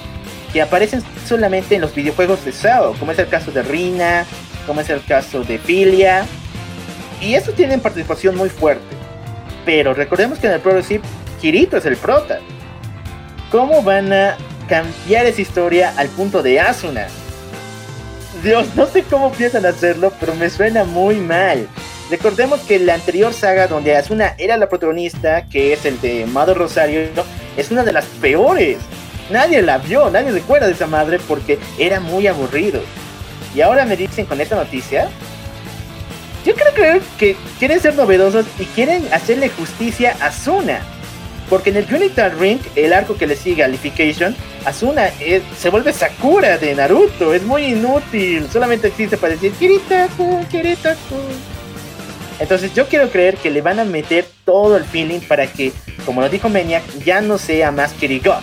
que aparecen solamente en los videojuegos de SAO, como es el caso de Rina, como es el caso de Filia, y estos tienen participación muy fuerte. Pero recordemos que en el Progressive, Kirito es el prota. ¿Cómo van a cambiar esa historia al punto de Asuna? Dios, no sé cómo piensan hacerlo, pero me suena muy mal. Recordemos que la anterior saga donde Asuna era la protagonista, que es el de Mado Rosario, es una de las peores. Nadie la vio, nadie recuerda de esa madre porque era muy aburrido. Y ahora me dicen con esta noticia, yo creo que, que quieren ser novedosos y quieren hacerle justicia a Asuna. Porque en el Unital Ring, el arco que le sigue a Lification, Asuna es- se vuelve Sakura de Naruto. Es muy inútil. Solamente existe para decir Kiritaku, Kiritaku. Entonces yo quiero creer que le van a meter todo el feeling para que, como lo dijo Maniac, ya no sea más Kirigo,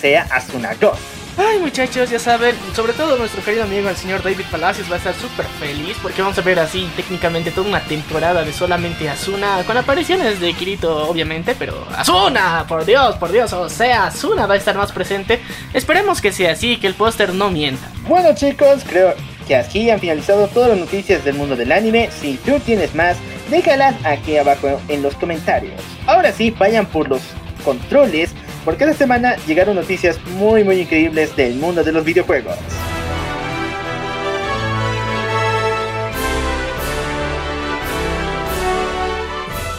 sea Asuna God. Ay muchachos, ya saben, sobre todo nuestro querido amigo el señor David Palacios va a estar súper feliz porque vamos a ver así técnicamente toda una temporada de solamente Asuna, con apariciones de Kirito obviamente, pero Asuna, por Dios, por Dios, o sea, Asuna va a estar más presente. Esperemos que sea así, que el póster no mienta. Bueno chicos, creo que así han finalizado todas las noticias del mundo del anime. Si tú tienes más, déjalas aquí abajo en los comentarios. Ahora sí, vayan por los controles, porque esta semana llegaron noticias muy muy increíbles del mundo de los videojuegos.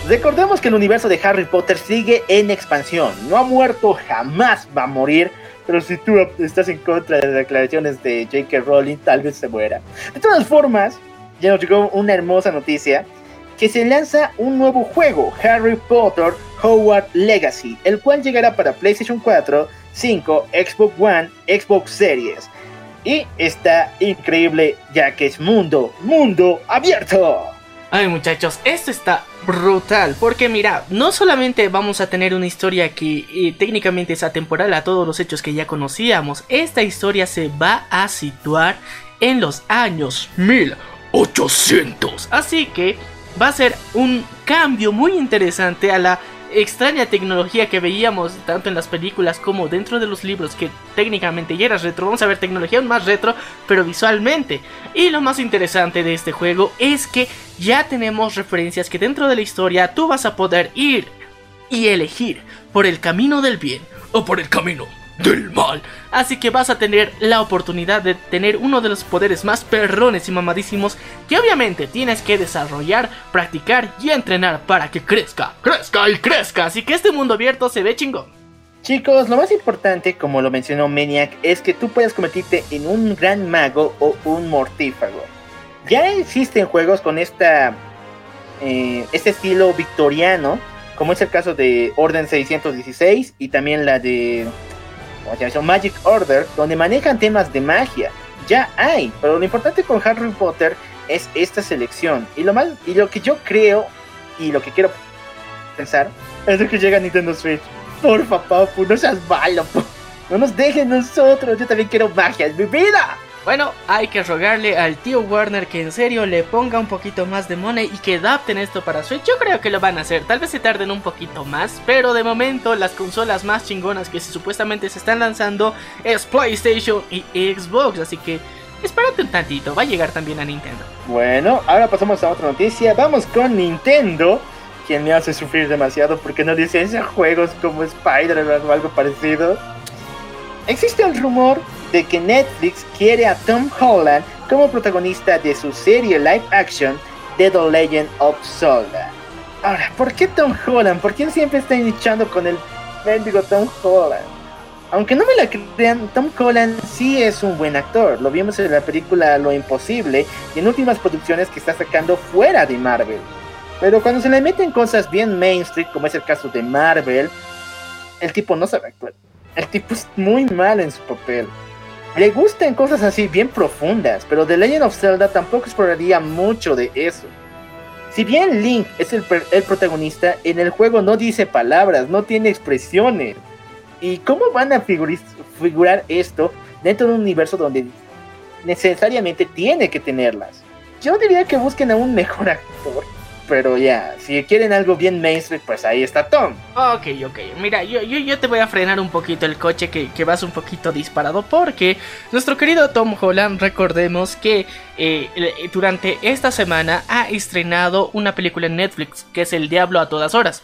Recordemos que el universo de Harry Potter sigue en expansión. No ha muerto, jamás va a morir. Pero si tú estás en contra de las declaraciones de J.K. Rowling, tal vez se muera. De todas formas, ya nos llegó una hermosa noticia. Que se lanza un nuevo juego, Harry Potter Howard Legacy, el cual llegará para PlayStation 4, 5, Xbox One, Xbox Series. Y está increíble ya que es mundo, mundo abierto. Ay muchachos, esto está brutal, porque mira, no solamente vamos a tener una historia que técnicamente es atemporal a todos los hechos que ya conocíamos, esta historia se va a situar en los años 1800, así que va a ser un cambio muy interesante a la extraña tecnología que veíamos tanto en las películas como dentro de los libros que técnicamente ya era retro. Vamos a ver tecnología aún más retro, pero visualmente. Y lo más interesante de este juego es que ya tenemos referencias que dentro de la historia tú vas a poder ir y elegir por el camino del bien o por el camino del mal. Así que vas a tener la oportunidad de tener uno de los poderes más perrones y mamadísimos que obviamente tienes que desarrollar, practicar y entrenar para que crezca, crezca y crezca. Así que este mundo abierto se ve chingón. Chicos, lo más importante, como lo mencionó Maniac, es que tú puedes convertirte en un gran mago o un mortífago. Ya existen juegos con esta eh, este estilo victoriano, como es el caso de Orden 616 y también la de Magic Order, donde manejan temas de magia. Ya hay, pero lo importante con Harry Potter es esta selección. Y lo más, y lo que yo creo y lo que quiero pensar es de que llega Nintendo Switch. Porfa, papu, no seas malo. No nos dejen nosotros. Yo también quiero magia, es mi vida. Bueno, hay que rogarle al tío Warner que en serio le ponga un poquito más de money y que adapten esto para Switch. Yo creo que lo van a hacer. Tal vez se tarden un poquito más, pero de momento las consolas más chingonas que supuestamente se están lanzando es PlayStation y Xbox. Así que espérate un tantito, va a llegar también a Nintendo. Bueno, ahora pasamos a otra noticia. Vamos con Nintendo, quien me hace sufrir demasiado porque no licencia juegos como Spider-Man o algo parecido. Existe el rumor de que Netflix quiere a Tom Holland como protagonista de su serie live action de The Legend of Zelda. Ahora, ¿por qué Tom Holland? ¿Por qué siempre está echando con el mendigo Tom Holland? Aunque no me la crean, Tom Holland sí es un buen actor. Lo vimos en la película Lo Imposible y en últimas producciones que está sacando fuera de Marvel. Pero cuando se le meten cosas bien mainstream, como es el caso de Marvel, el tipo no sabe actuar. El tipo es muy mal en su papel. Le gustan cosas así bien profundas, pero The Legend of Zelda tampoco exploraría mucho de eso. Si bien Link es el, protagonista, en el juego no dice palabras, no tiene expresiones. ¿Y cómo van a figurar esto dentro de un universo donde necesariamente tiene que tenerlas? Yo diría que busquen a un mejor actor pero ya, si quieren algo bien mainstream, pues ahí está Tom. Ok, ok. Mira, yo, yo, yo te voy a frenar un poquito el coche que, que, vas un poquito disparado. Porque nuestro querido Tom Holland, recordemos que eh, durante esta semana ha estrenado una película en Netflix que es El Diablo a todas horas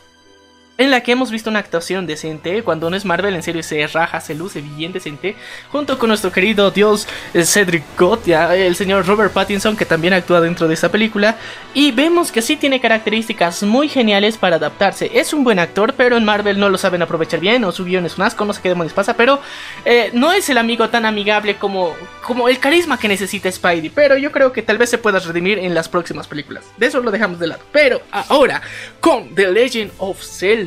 en la que hemos visto una actuación decente, cuando no es Marvel en serio se raja, se luce bien decente, junto con nuestro querido dios eh, Cedric Gotia, el señor Robert Pattinson que también actúa dentro de esta película, y vemos que sí tiene características muy geniales para adaptarse, es un buen actor, pero en Marvel no lo saben aprovechar bien, o su guion es un asco, no sé qué demonios pasa, pero eh, no es el amigo tan amigable como, como el carisma que necesita Spidey, pero yo creo que tal vez se pueda redimir en las próximas películas, de eso lo dejamos de lado, pero ahora, con The Legend of Zelda,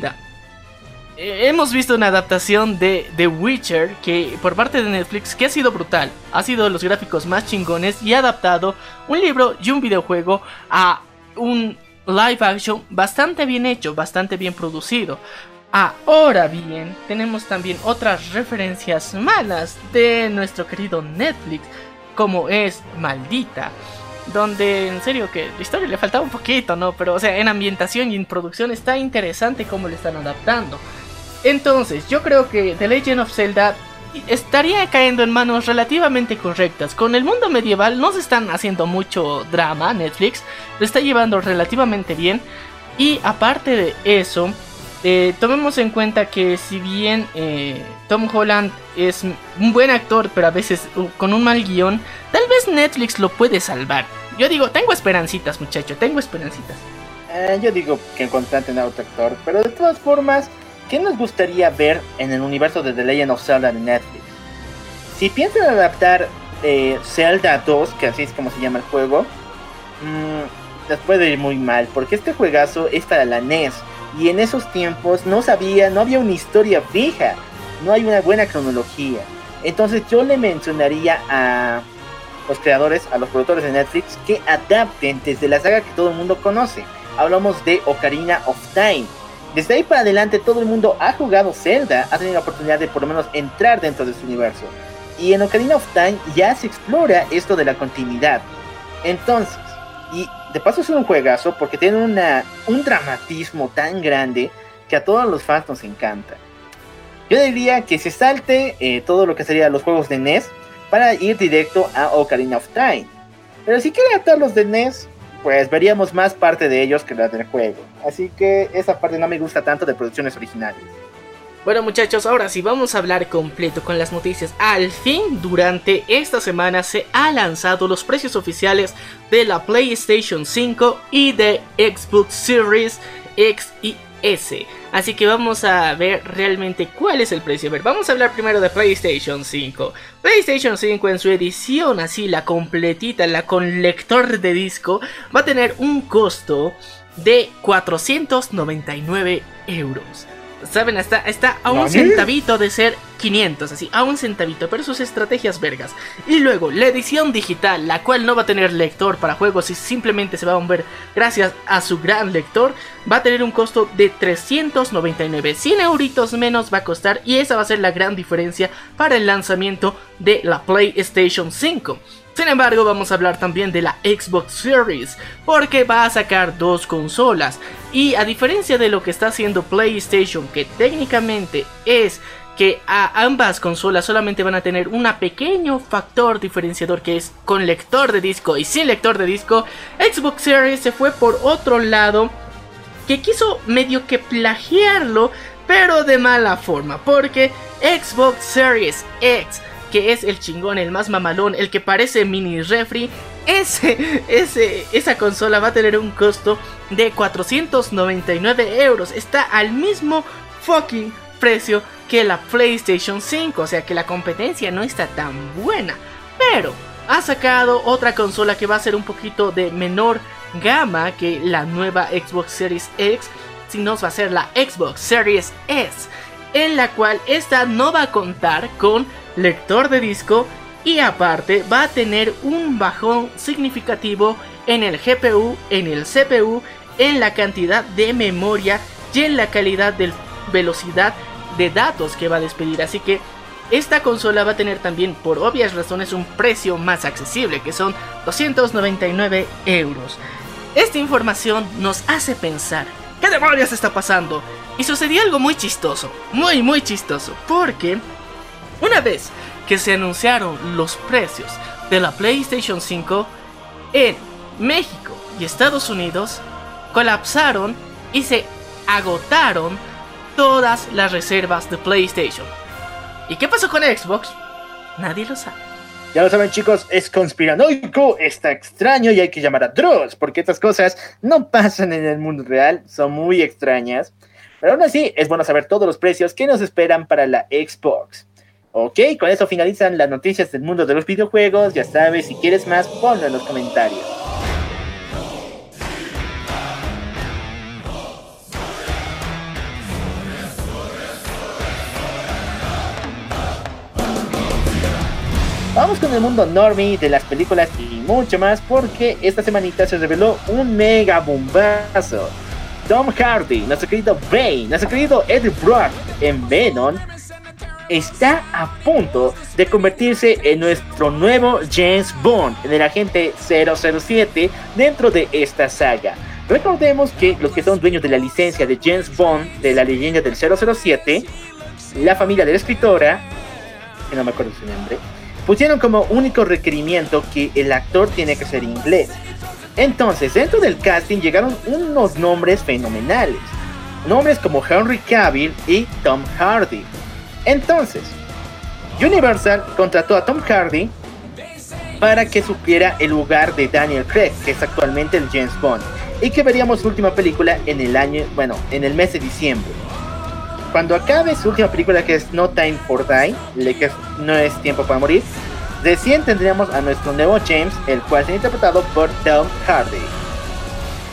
eh, hemos visto una adaptación de The Witcher que por parte de Netflix que ha sido brutal, ha sido de los gráficos más chingones y ha adaptado un libro y un videojuego a un live action bastante bien hecho, bastante bien producido. Ahora bien, tenemos también otras referencias malas de nuestro querido Netflix, como es Maldita, donde en serio que la historia le faltaba un poquito, ¿no? Pero o sea, en ambientación y en producción está interesante cómo le están adaptando. Entonces, yo creo que The Legend of Zelda estaría cayendo en manos relativamente correctas. Con el mundo medieval no se están haciendo mucho drama, Netflix lo está llevando relativamente bien. Y aparte de eso, eh, tomemos en cuenta que si bien eh, Tom Holland es un buen actor, pero a veces con un mal guion, tal vez Netflix lo puede salvar. Yo digo, tengo esperancitas, muchacho, tengo esperancitas. Eh, yo digo que encontraste a otro actor, pero de todas formas, ¿qué nos gustaría ver en el universo de The Legend of Zelda de Netflix? Si piensan adaptar eh, Zelda 2, que así es como se llama el juego, mmm, les puede ir muy mal, porque este juegazo es para la NES, y en esos tiempos no sabía, no había una historia fija, no hay una buena cronología. Entonces yo le mencionaría a los creadores, a los productores de Netflix, que adapten desde la saga que todo el mundo conoce. Hablamos de Ocarina of Time. Desde ahí para adelante todo el mundo ha jugado Zelda, ha tenido la oportunidad de por lo menos entrar dentro de su universo. Y en Ocarina of Time ya se explora esto de la continuidad. Entonces, y de paso es un juegazo porque tiene una, un dramatismo tan grande que a todos los fans nos encanta. Yo diría que se salte eh, todo lo que sería los juegos de NES para ir directo a Ocarina of Time. Pero si quiere adaptar los de NES, pues veríamos más parte de ellos que la del juego. Así que esa parte no me gusta tanto de producciones originales. Bueno muchachos, ahora sí vamos a hablar completo con las noticias. Al fin, durante esta semana se han lanzado los precios oficiales de la PlayStation 5 y de Xbox Series X y S. Así que vamos a ver realmente cuál es el precio. A ver, vamos a hablar primero de PlayStation 5. PlayStation 5 en su edición así, la completita, la con lector de disco, va a tener un costo de 499 euros. Saben, está, está a un centavito de ser 500, así, a un centavito, pero sus estrategias vergas. Y luego, la edición digital, la cual no va a tener lector para juegos y simplemente se va a ver gracias a su gran lector, va a tener un costo de 399. 100 euritos menos va a costar y esa va a ser la gran diferencia para el lanzamiento de la PlayStation 5. Sin embargo, vamos a hablar también de la Xbox Series, porque va a sacar dos consolas. Y a diferencia de lo que está haciendo PlayStation, que técnicamente es que a ambas consolas solamente van a tener un pequeño factor diferenciador que es con lector de disco y sin lector de disco, Xbox Series se fue por otro lado que quiso medio que plagiarlo, pero de mala forma, porque Xbox Series X que es el chingón, el más mamalón, el que parece mini refri, ese, ese, esa consola va a tener un costo de 499 euros. Está al mismo fucking precio que la PlayStation 5. O sea que la competencia no está tan buena. Pero ha sacado otra consola que va a ser un poquito de menor gama que la nueva Xbox Series X. Si no va a ser la Xbox Series S. En la cual esta no va a contar con lector de disco y aparte va a tener un bajón significativo en el GPU, en el CPU, en la cantidad de memoria y en la calidad de velocidad de datos que va a despedir. Así que esta consola va a tener también por obvias razones un precio más accesible que son 299 euros. Esta información nos hace pensar, ¿qué demonios está pasando? Y sucedió algo muy chistoso, muy muy chistoso, porque una vez que se anunciaron los precios de la PlayStation 5 en México y Estados Unidos, colapsaron y se agotaron todas las reservas de PlayStation. ¿Y qué pasó con Xbox? Nadie lo sabe. Ya lo saben chicos, es conspiranoico, está extraño y hay que llamar a Dross, porque estas cosas no pasan en el mundo real, son muy extrañas. Pero aún así, es bueno saber todos los precios que nos esperan para la Xbox. Ok, con eso finalizan las noticias del mundo de los videojuegos. Ya sabes, si quieres más, ponlo en los comentarios. Vamos con el mundo normie de las películas y mucho más porque esta semanita se reveló un mega bombazo. Tom Hardy, nuestro querido Bane, nuestro querido Eddie Brock en Venom está a punto de convertirse en nuestro nuevo James Bond, en el agente 007 dentro de esta saga. Recordemos que los que son dueños de la licencia de James Bond, de la leyenda del 007, la familia de la escritora, que no me acuerdo su nombre, pusieron como único requerimiento que el actor tiene que ser inglés. Entonces, dentro del casting llegaron unos nombres fenomenales. Nombres como Henry Cavill y Tom Hardy. Entonces, Universal contrató a Tom Hardy para que supiera el lugar de Daniel Craig, que es actualmente el James Bond, y que veríamos su última película en el año, bueno, en el mes de diciembre. Cuando acabe su última película que es No Time for Die, que no es tiempo para morir, recién tendríamos a nuestro nuevo James, el cual será interpretado por Tom Hardy.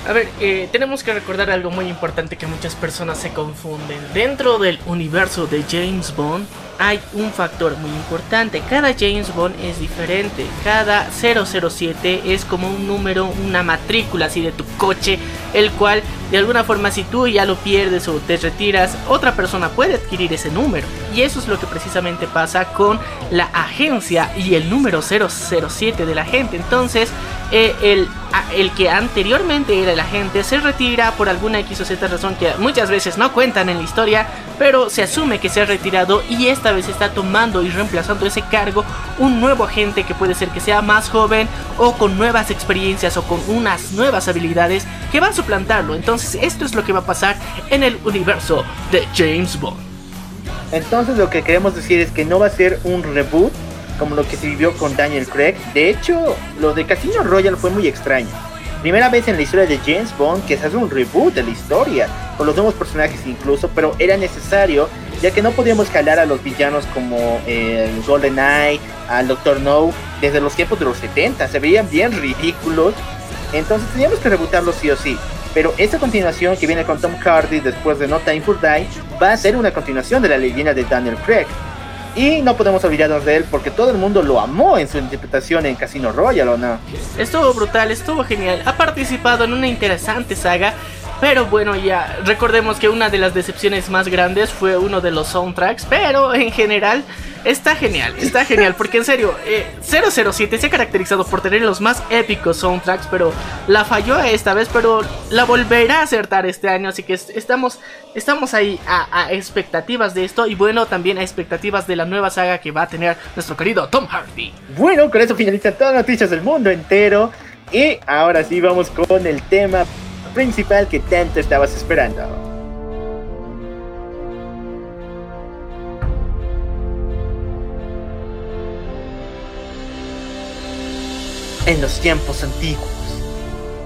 A ver, eh, tenemos que recordar algo muy importante que muchas personas se confunden. Dentro del universo de James Bond hay un factor muy importante. Cada James Bond es diferente. Cada 007 es como un número, una matrícula así de tu coche, el cual de alguna forma si tú ya lo pierdes o te retiras, otra persona puede adquirir ese número. Y eso es lo que precisamente pasa con la agencia y el número 007 de la gente. Entonces, eh, el, el que anteriormente era el agente se retira por alguna X o Z razón que muchas veces no cuentan en la historia, pero se asume que se ha retirado y esta vez está tomando y reemplazando ese cargo un nuevo agente que puede ser que sea más joven o con nuevas experiencias o con unas nuevas habilidades que va a suplantarlo. Entonces esto es lo que va a pasar en el universo de James Bond. Entonces lo que queremos decir es que no va a ser un reboot como lo que se vivió con Daniel Craig. De hecho, lo de Casino Royale fue muy extraño. Primera vez en la historia de James Bond que se hace un reboot de la historia, con los nuevos personajes incluso, pero era necesario ya que no podíamos jalar a los villanos como el Golden Eye, al Doctor No, desde los tiempos de los 70, se veían bien ridículos, entonces teníamos que rebootarlos sí o sí. Pero esta continuación que viene con Tom Hardy después de No Time for Die va a ser una continuación de la leyenda de Daniel Craig. Y no podemos olvidarnos de él porque todo el mundo lo amó en su interpretación en Casino Royale, ¿o no? Estuvo brutal, estuvo genial. Ha participado en una interesante saga. Pero bueno, ya recordemos que una de las decepciones más grandes fue uno de los soundtracks. Pero en general está genial, está genial. Porque en serio, 007 eh, se ha caracterizado por tener los más épicos soundtracks. Pero la falló esta vez, pero la volverá a acertar este año. Así que estamos, estamos ahí a, expectativas de esto. Y bueno, también a expectativas de la nueva saga que va a tener nuestro querido Tom Hardy. Bueno, con eso finalizan todas las noticias del mundo entero. Y ahora sí vamos con el tema principal que tanto estabas esperando. En los tiempos antiguos,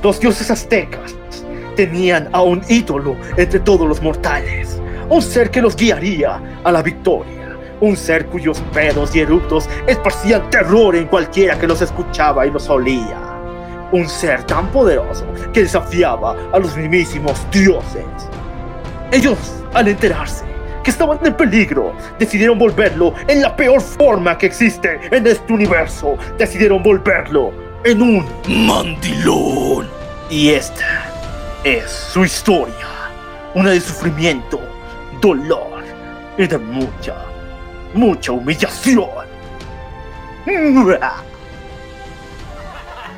los dioses aztecas tenían a un ídolo entre todos los mortales, un ser que los guiaría a la victoria, un ser cuyos pedos y eructos esparcían terror en cualquiera que los escuchaba y los olía, un ser tan poderoso que desafiaba a los mismísimos dioses. Ellos, al enterarse que estaban en peligro, decidieron volverlo en la peor forma que existe en este universo, decidieron volverlo en un Mandilón. y esta es su historia. Una de sufrimiento, dolor y de mucha, mucha humillación.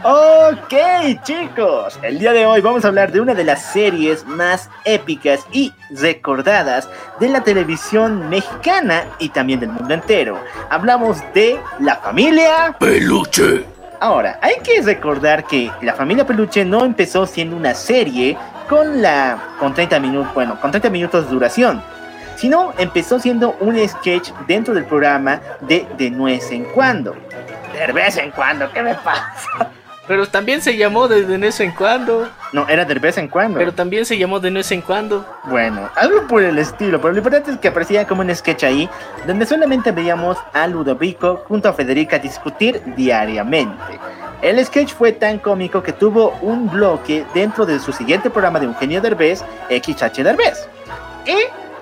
Ok chicos, el día de hoy vamos a hablar de una de las series más épicas y recordadas de la televisión mexicana y también del mundo entero. Hablamos de La Familia Peluche. Ahora, hay que recordar que La Familia Peluche no empezó siendo una serie con la con 30 minutos, bueno, con 30 minutos de duración, sino empezó siendo un sketch dentro del programa de de nuez en cuando. De vez en cuando, ¿qué me pasa? Pero también se llamó de, de vez en cuando. No, era de vez en cuando. Pero también se llamó de vez en cuando. Bueno, algo por el estilo, pero lo importante es que aparecía como un sketch ahí, donde solamente veíamos a Ludovico junto a Federica discutir diariamente. El sketch fue tan cómico que tuvo un bloque dentro de su siguiente programa de Eugenio Derbez, XH Derbez. Y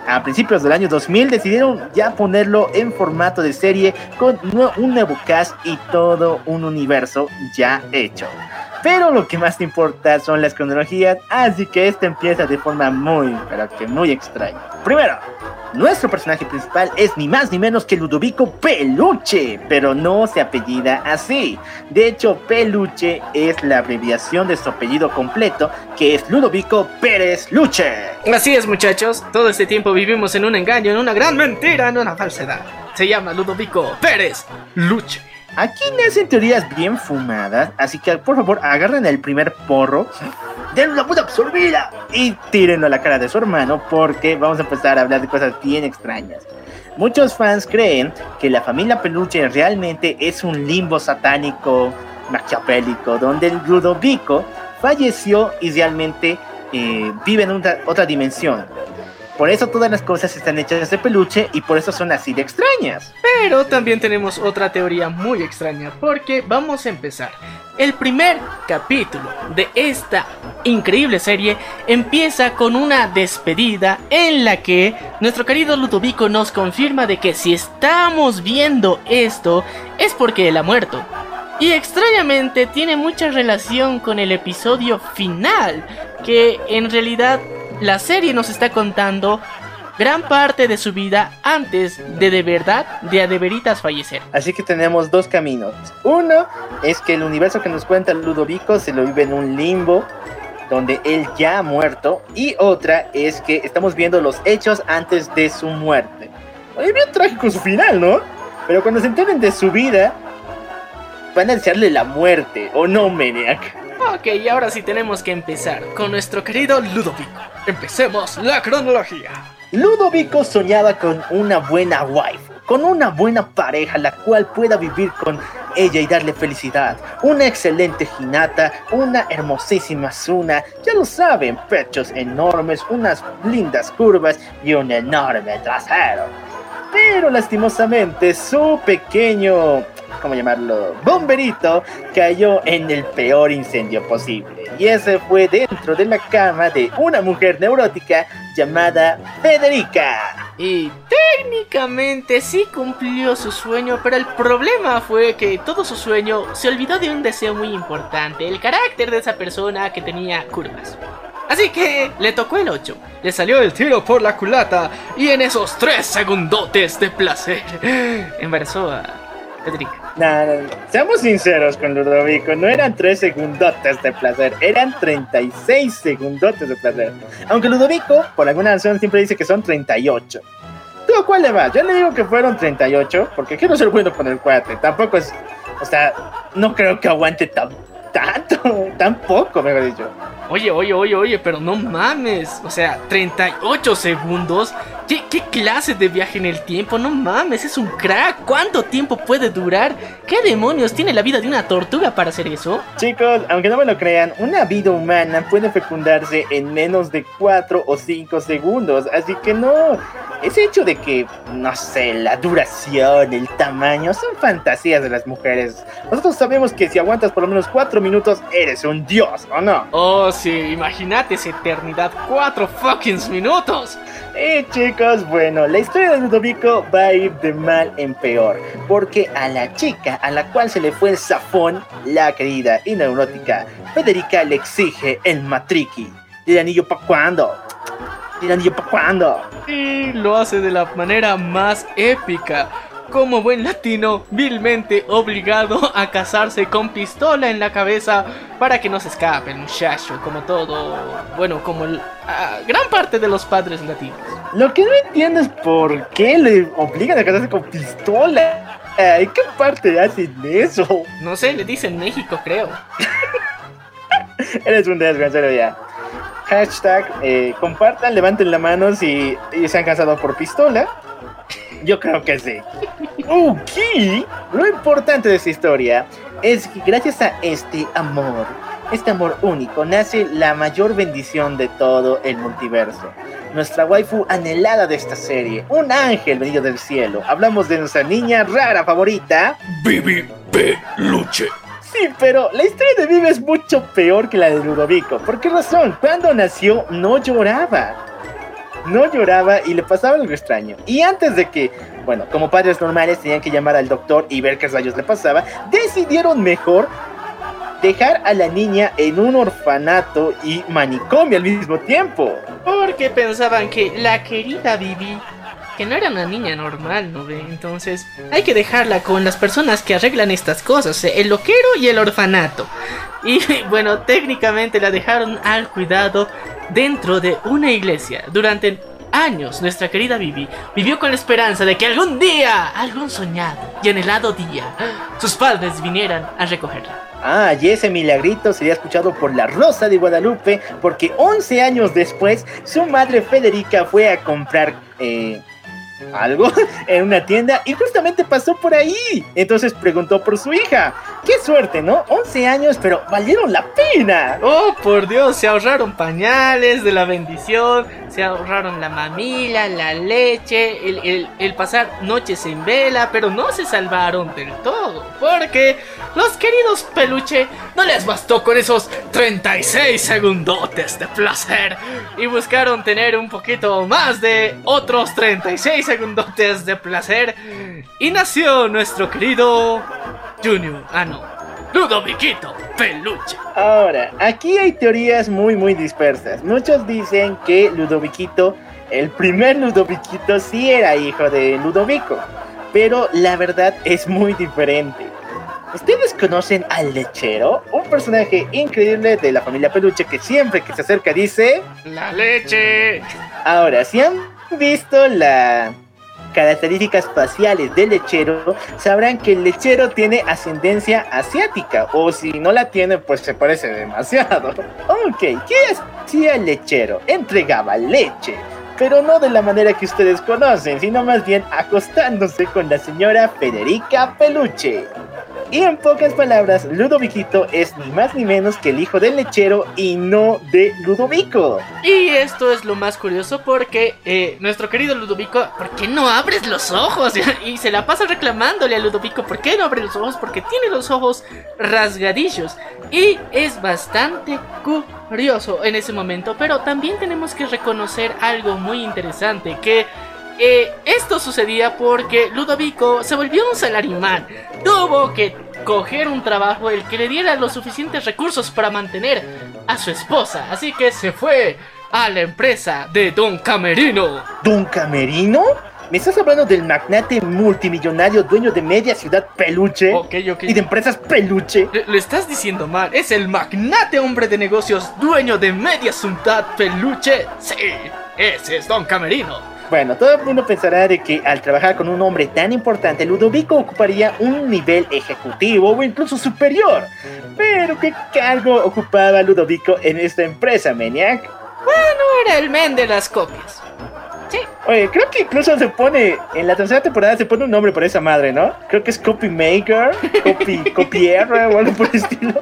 a principios del año 2000 decidieron ya ponerlo en formato de serie con un nuevo cast y todo un universo ya hecho. Pero lo que más te importa son las cronologías, así que este empieza de forma muy, pero que muy extraña. Primero, nuestro personaje principal es ni más ni menos que Ludovico Peluche, pero no se apellida así. De hecho, Peluche es la abreviación de su apellido completo, que es Ludovico Pérez Luche. Así es, muchachos. Todo este tiempo vivimos en un engaño, en una gran mentira, en una falsedad. Se llama Ludovico Pérez Luche. Aquí nacen teorías bien fumadas, así que por favor agarren el primer porro, denle una puta absorbida y tírenlo a la cara de su hermano porque vamos a empezar a hablar de cosas bien extrañas. Muchos fans creen que la familia Peluche realmente es un limbo satánico maquiavélico donde el Ludovico falleció y realmente eh, vive en otra, otra dimensión. Por eso todas las cosas están hechas de peluche y por eso son así de extrañas. Pero también tenemos otra teoría muy extraña, porque vamos a empezar. El primer capítulo de esta increíble serie empieza con una despedida en la que nuestro querido Ludovico nos confirma de que si estamos viendo esto es porque él ha muerto. Y extrañamente tiene mucha relación con el episodio final, que en realidad la serie nos está contando gran parte de su vida antes de de verdad, de a de veritas fallecer. Así que tenemos dos caminos. Uno es que el universo que nos cuenta Ludovico se lo vive en un limbo donde él ya ha muerto. Y otra es que estamos viendo los hechos antes de su muerte. Es bien trágico su final, ¿no? Pero cuando se enteren de su vida, van a desearle la muerte, ¿o no, Maniac? Ok, y ahora sí tenemos que empezar con nuestro querido Ludovico. Empecemos la cronología. Ludovico soñaba con una buena wife, con una buena pareja la cual pueda vivir con ella y darle felicidad. Una excelente jinata, una hermosísima Zuna, ya lo saben, pechos enormes, unas lindas curvas y un enorme trasero. Pero lastimosamente su pequeño, ¿cómo llamarlo? Bomberito cayó en el peor incendio posible. Y ese fue dentro de la cama de una mujer neurótica llamada Federica. Y técnicamente sí cumplió su sueño, pero el problema fue que todo su sueño se olvidó de un deseo muy importante, el carácter de esa persona que tenía curvas. Así que le tocó el 8, le salió el tiro por la culata y en esos 3 segundotes de placer embarazó a No, no. Seamos sinceros con Ludovico, no eran 3 segundotes de placer, eran 36 segundotes de placer. Aunque Ludovico, por alguna razón, siempre dice que son 38. ¿Tú a cuál le vas? Yo le digo que fueron 38, porque quiero ser bueno con el cuate. Tampoco es. O sea, no creo que aguante tan, tanto, tan poco, mejor dicho. Oye, oye, oye, oye, pero no mames. O sea, 38 segundos ¿Qué, ¿Qué clase de viaje en el tiempo? No mames, es un crack. ¿Cuánto tiempo puede durar? ¿Qué demonios tiene la vida de una tortuga para hacer eso? Chicos, aunque no me lo crean, una vida humana puede fecundarse en menos de 4 o 5 segundos. Así que no, ese hecho de que, no sé, la duración, el tamaño, son fantasías de las mujeres. Nosotros sabemos que si aguantas por lo menos 4 minutos, eres un dios, ¿o no? Oh, sí, imagínate esa eternidad. Cuatro fucking minutos. Y chicos, bueno, la historia de Ludovico va a ir de mal en peor, porque a la chica a la cual se le fue el zafón, la querida y neurótica Federica le exige el matriqui. ¿Y el anillo para cuándo? ¿Y el anillo para cuándo? Y lo hace de la manera más épica. Como buen latino, vilmente obligado a casarse con pistola en la cabeza para que no se escape el muchacho, como todo, bueno, como el- gran parte de los padres latinos. Lo que no entiendo es por qué le obligan a casarse con pistola. ¿En qué parte hacen eso? No sé, le dicen México, creo. Eres un desgraciado ya. Hashtag, eh, compartan, levanten la mano si se han casado por pistola. Yo creo que sí. Ok. Lo importante de esta historia es que gracias a este amor, este amor único, nace la mayor bendición de todo el multiverso. Nuestra waifu anhelada de esta serie, un ángel venido del cielo. Hablamos de nuestra niña rara favorita, Bibi Peluche. Sí, pero la historia de Vive es mucho peor que la de Ludovico. ¿Por qué razón? Cuando nació no lloraba. No lloraba y le pasaba algo extraño. Y antes de que, bueno, como padres normales tenían que llamar al doctor y ver qué rayos le pasaba, decidieron mejor dejar a la niña en un orfanato y manicomio al mismo tiempo. Porque pensaban que la querida Bibi, que no era una niña normal, ¿no ve? Entonces hay que dejarla con las personas que arreglan estas cosas, el loquero y el orfanato. Y bueno, técnicamente la dejaron al cuidado dentro de una iglesia. Durante años, nuestra querida Bibi vivió con la esperanza de que algún día, algún soñado y anhelado día, sus padres vinieran a recogerla. Ah, y ese milagrito sería escuchado por la Rosa de Guadalupe, porque 11 años después, su madre Federica fue a comprar eh, algo en una tienda y justamente pasó por ahí. Entonces preguntó por su hija. Qué suerte, ¿no? 11 años, pero valieron la pena. Oh, por Dios, se ahorraron pañales de la bendición, se ahorraron la mamila, la leche, el, el- el pasar noches en vela, pero no se salvaron del todo, porque los queridos peluche no les bastó con esos 36 segundotes de placer y buscaron tener un poquito más de otros 36 segundotes de placer y nació nuestro querido Junior, ah no, Ludoviquito Peluche. Ahora, aquí hay teorías muy, muy dispersas. Muchos dicen que Ludoviquito, el primer Ludoviquito, sí era hijo de Ludovico. Pero la verdad es muy diferente. ¿Ustedes conocen al lechero? Un personaje increíble de la familia Peluche que siempre que se acerca dice... La leche. Ahora, si han visto las características faciales del lechero, sabrán que el lechero tiene ascendencia asiática, o si no la tiene, pues se parece demasiado. Ok, ¿qué hacía el lechero? Entregaba leche. Pero no de la manera que ustedes conocen, sino más bien acostándose con la señora Federica Peluche. Y en pocas palabras, Ludoviquito es ni más ni menos que el hijo del lechero y no de Ludovico. Y esto es lo más curioso porque eh, nuestro querido Ludovico, ¿por qué no abres los ojos? Y se la pasa reclamándole a Ludovico, ¿por qué no abre los ojos? Porque tiene los ojos rasgadillos. Y es bastante curioso en ese momento, pero también tenemos que reconocer algo muy interesante, que eh, esto sucedía porque Ludovico se volvió un salarimán. Tuvo que coger un trabajo el que le diera los suficientes recursos para mantener a su esposa. Así que se fue a la empresa de Don Camerino. ¿Don Camerino? ¿Me estás hablando del magnate multimillonario dueño de media ciudad peluche? Ok, ok. ¿Y de empresas peluche? Le- Lo estás diciendo mal. Es el magnate hombre de negocios, dueño de media ciudad peluche. Sí, ese es Don Camerino. Bueno, todo el mundo pensará de que al trabajar con un hombre tan importante, Ludovico ocuparía un nivel ejecutivo o incluso superior. Pero ¿qué cargo ocupaba Ludovico en esta empresa, Maniac? No era el men de las copias. Sí, Oye, creo que incluso se pone, en la tercera temporada se pone un nombre por esa madre, ¿no? Creo que es Copymaker, Copy, Copier o algo por el estilo.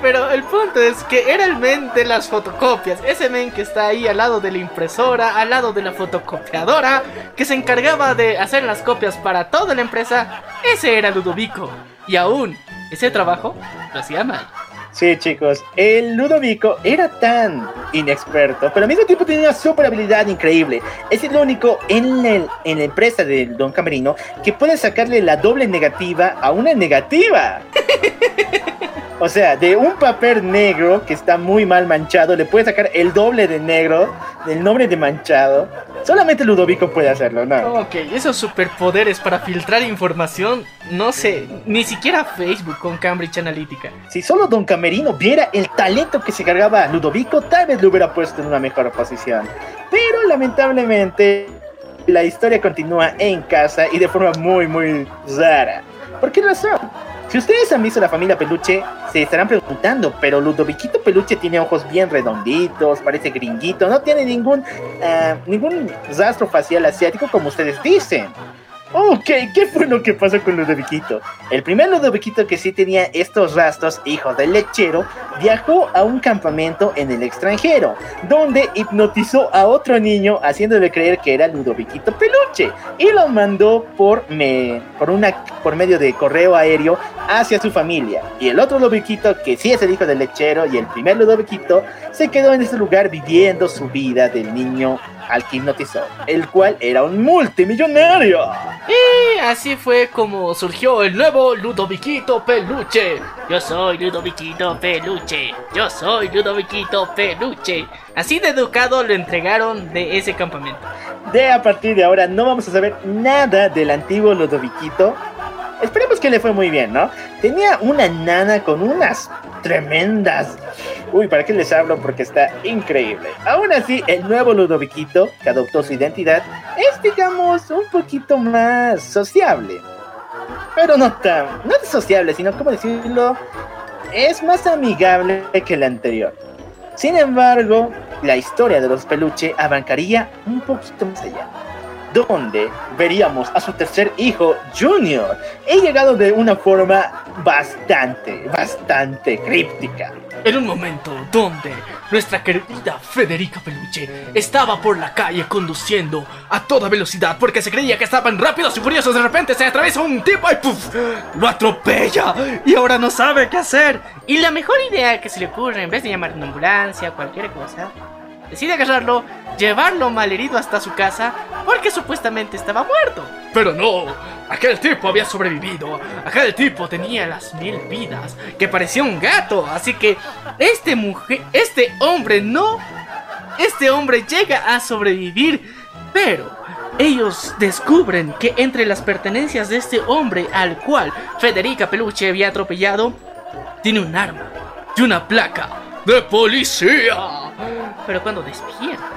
Pero el punto es que era el men de las fotocopias. Ese men que está ahí al lado de la impresora, al lado de la fotocopiadora, que se encargaba de hacer las copias para toda la empresa. Ese era Ludovico. Y aún, ese trabajo lo hacía mal. Sí, chicos, el Ludovico era tan inexperto, pero al mismo tiempo tenía una super habilidad increíble. Es el único en, el, en la empresa del Don Camerino que puede sacarle la doble negativa a una negativa. O sea, de un papel negro que está muy mal manchado, le puede sacar el doble de negro, del nombre de manchado. Solamente Ludovico puede hacerlo, ¿no? Ok, esos superpoderes para filtrar información, no sé, ni siquiera Facebook con Cambridge Analytica. Si solo Don Camerino viera el talento que se cargaba Ludovico, tal vez lo hubiera puesto en una mejor posición. Pero lamentablemente, la historia continúa en casa y de forma muy, muy rara. ¿Por qué razón? Si ustedes han visto la familia Peluche, se estarán preguntando, pero Ludoviquito Peluche tiene ojos bien redonditos, parece gringuito, no tiene ningún, uh, ningún rastro facial asiático como ustedes dicen. Ok, ¿qué fue lo que pasó con Ludoviquito? El primer Ludoviquito que sí tenía estos rastros, hijo del lechero, viajó a un campamento en el extranjero, donde hipnotizó a otro niño haciéndole creer que era Ludoviquito Peluche y lo mandó por, me, por, una, por medio de correo aéreo hacia su familia. Y el otro Ludoviquito, que sí es el hijo del lechero y el primer Ludoviquito, se quedó en ese lugar viviendo su vida del niño al que hipnotizó, el cual era un multimillonario. Y así fue como surgió el nuevo Ludoviquito Peluche. Yo soy Ludoviquito Peluche. Yo soy Ludoviquito Peluche. Así de educado lo entregaron de ese campamento. De a partir de ahora no vamos a saber nada del antiguo Ludoviquito. Esperemos que le fue muy bien, ¿no? Tenía una nana con unas tremendas. Uy, ¿para qué les hablo? Porque está increíble. Aún así, el nuevo Ludoviquito, que adoptó su identidad, es, digamos, un poquito más sociable. Pero no tan, no es sociable, sino, ¿cómo decirlo? Es más amigable que el anterior. Sin embargo, la historia de los peluche avancaría un poquito más allá donde veríamos a su tercer hijo, Junior, he llegado de una forma bastante, bastante críptica. En un momento donde nuestra querida Federica Peluche estaba por la calle conduciendo a toda velocidad porque se creía que estaban rápidos y furiosos, de repente se atraviesa un tipo y ¡puf! lo atropella y ahora no sabe qué hacer. Y la mejor idea que se le ocurre, en vez de llamar a una ambulancia, cualquier cosa, decide agarrarlo, llevarlo malherido hasta su casa porque supuestamente estaba muerto. Pero no, aquel tipo había sobrevivido, aquel tipo tenía las mil vidas, que parecía un gato, así que este mujer, este hombre no, este hombre llega a sobrevivir, pero ellos descubren que entre las pertenencias de este hombre al cual Federica Peluche había atropellado, tiene un arma y una placa de policía. Pero cuando despierta,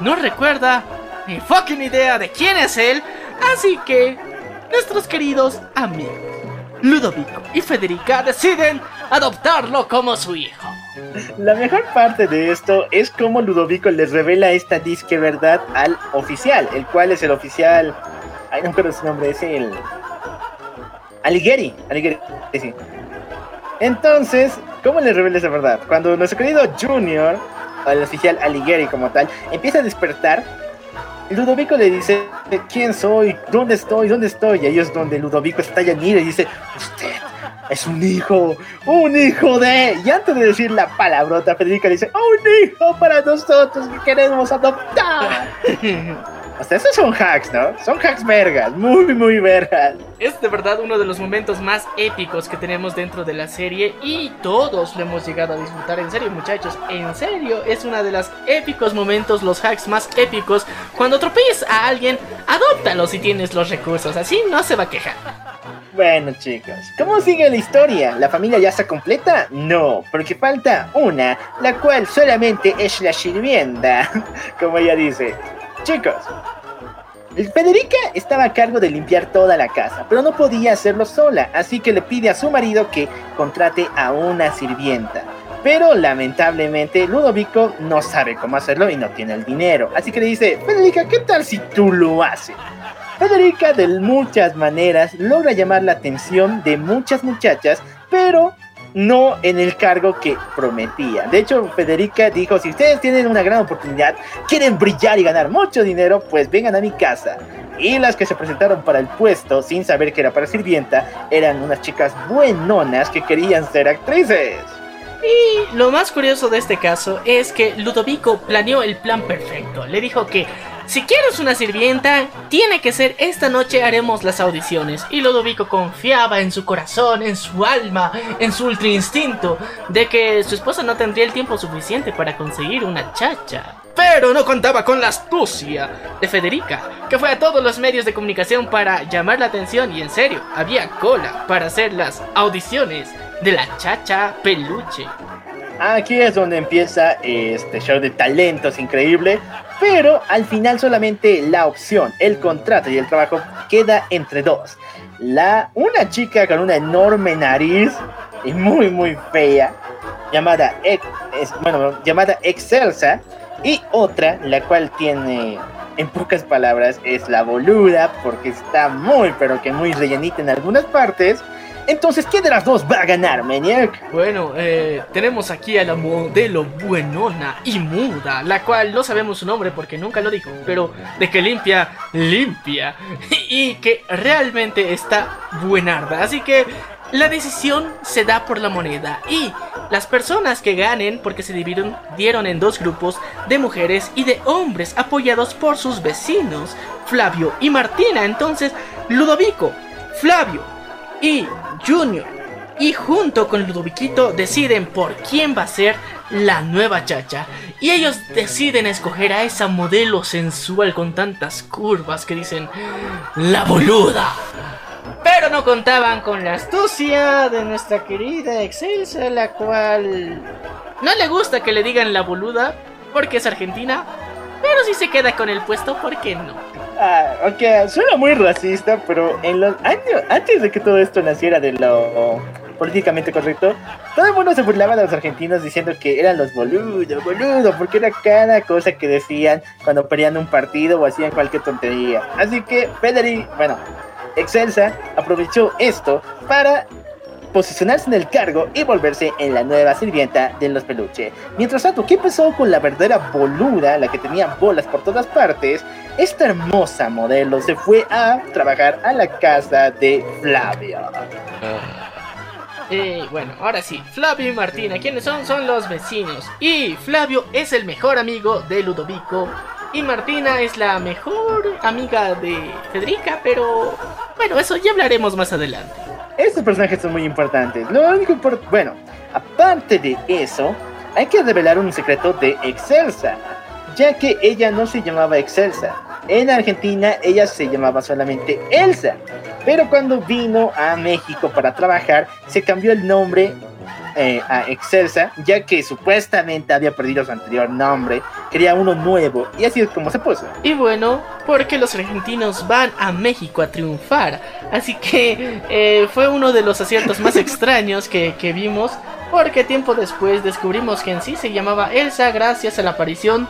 no recuerda ni fucking idea de quién es él, así que nuestros queridos amigos Ludovico y Federica deciden adoptarlo como su hijo. La mejor parte de esto es cómo Ludovico les revela esta disque verdad al oficial, el cual es el oficial. Ay, no recuerdo su nombre, es el. Alighieri. Alighieri, sí. Entonces, ¿cómo les revela esa verdad? Cuando nuestro querido Junior, el oficial Alighieri como tal, empieza a despertar, Ludovico le dice, ¿quién soy? ¿Dónde estoy? ¿Dónde estoy? Y ahí es donde Ludovico está y y dice, usted es un hijo, un hijo de... Y antes de decir la palabrota, Federica dice, un hijo para nosotros que queremos adoptar. Hasta esos son hacks, ¿no? Son hacks vergas, muy, muy vergas. Es de verdad uno de los momentos más épicos que tenemos dentro de la serie y todos lo hemos llegado a disfrutar. En serio, muchachos, en serio, es uno de los épicos momentos, los hacks más épicos. Cuando atropelles a alguien, adóptalo si tienes los recursos, así no se va a quejar. Bueno chicos, ¿cómo sigue la historia? ¿La familia ya está completa? No, porque falta una, la cual solamente es la sirvienta, como ella dice. Chicos, Federica estaba a cargo de limpiar toda la casa, pero no podía hacerlo sola, así que le pide a su marido que contrate a una sirvienta. Pero lamentablemente Ludovico no sabe cómo hacerlo y no tiene el dinero. Así que le dice, Federica, ¿qué tal si tú lo haces? Federica de muchas maneras logra llamar la atención de muchas muchachas, pero no en el cargo que prometía. De hecho, Federica dijo, si ustedes tienen una gran oportunidad, quieren brillar y ganar mucho dinero, pues vengan a mi casa. Y las que se presentaron para el puesto, sin saber que era para sirvienta, eran unas chicas buenonas que querían ser actrices. Y lo más curioso de este caso es que Ludovico planeó el plan perfecto. Le dijo que si quieres una sirvienta, tiene que ser esta noche haremos las audiciones. Y Ludovico confiaba en su corazón, en su alma, en su ultra instinto, de que su esposa no tendría el tiempo suficiente para conseguir una chacha. Pero no contaba con la astucia de Federica, que fue a todos los medios de comunicación para llamar la atención y en serio, había cola para hacer las audiciones de la chacha peluche. Aquí es donde empieza este show de talentos increíble, pero al final solamente la opción, el contrato y el trabajo queda entre dos. La, una chica con una enorme nariz y muy muy fea, llamada, bueno, llamada Excelsa, y otra, la cual tiene, en pocas palabras, es la boluda, porque está muy, pero que muy rellenita en algunas partes entonces, ¿quién de las dos va a ganar, Maniac? Bueno, eh, tenemos aquí a la modelo buenona y muda, la cual no sabemos su nombre porque nunca lo dijo, pero de que limpia, limpia. Y que realmente está buenarda. Así que la decisión se da por la moneda y las personas que ganen, porque se dividieron dieron en dos grupos de mujeres y de hombres apoyados por sus vecinos, Flavio y Martina. Entonces, Ludovico, Flavio y Junior. Y junto con Ludoviquito deciden por quién va a ser la nueva chacha. Y ellos deciden escoger a esa modelo sensual con tantas curvas que dicen la boluda. Pero no contaban con la astucia de nuestra querida Excelsa, la cual no le gusta que le digan la boluda porque es argentina. Pero si se queda con el puesto, ¿por qué no? Ah, ok, suena muy racista, pero en los años, antes de que todo esto naciera de lo políticamente correcto, todo el mundo se burlaba de los argentinos diciendo que eran los boludos, boludos, porque era cada cosa que decían cuando perdían un partido o hacían cualquier tontería. Así que Federico, bueno, Excelsa aprovechó esto para posicionarse en el cargo y volverse en la nueva sirvienta de los peluches. Mientras tanto, ¿qué pasó con la verdadera boluda, la que tenía bolas por todas partes? Esta hermosa modelo se fue a trabajar a la casa de Flavio. Eh, bueno, ahora sí, Flavio y Martina, ¿quiénes son? Son los vecinos. Y Flavio es el mejor amigo de Ludovico. Y Martina es la mejor amiga de Federica, pero bueno, eso ya hablaremos más adelante. Estos personajes son muy importantes. Lo único bueno, aparte de eso, hay que revelar un secreto de Excelsa, ya que ella no se llamaba Excelsa. En Argentina ella se llamaba solamente Elsa, pero cuando vino a México para trabajar se cambió el nombre eh, a Excelsa, ya que supuestamente había perdido su anterior nombre, quería uno nuevo, y así es como se puso. Y bueno, porque los argentinos van a México a triunfar, así que eh, fue uno de los aciertos más extraños que, que vimos, porque tiempo después descubrimos que en sí se llamaba Elsa gracias a la aparición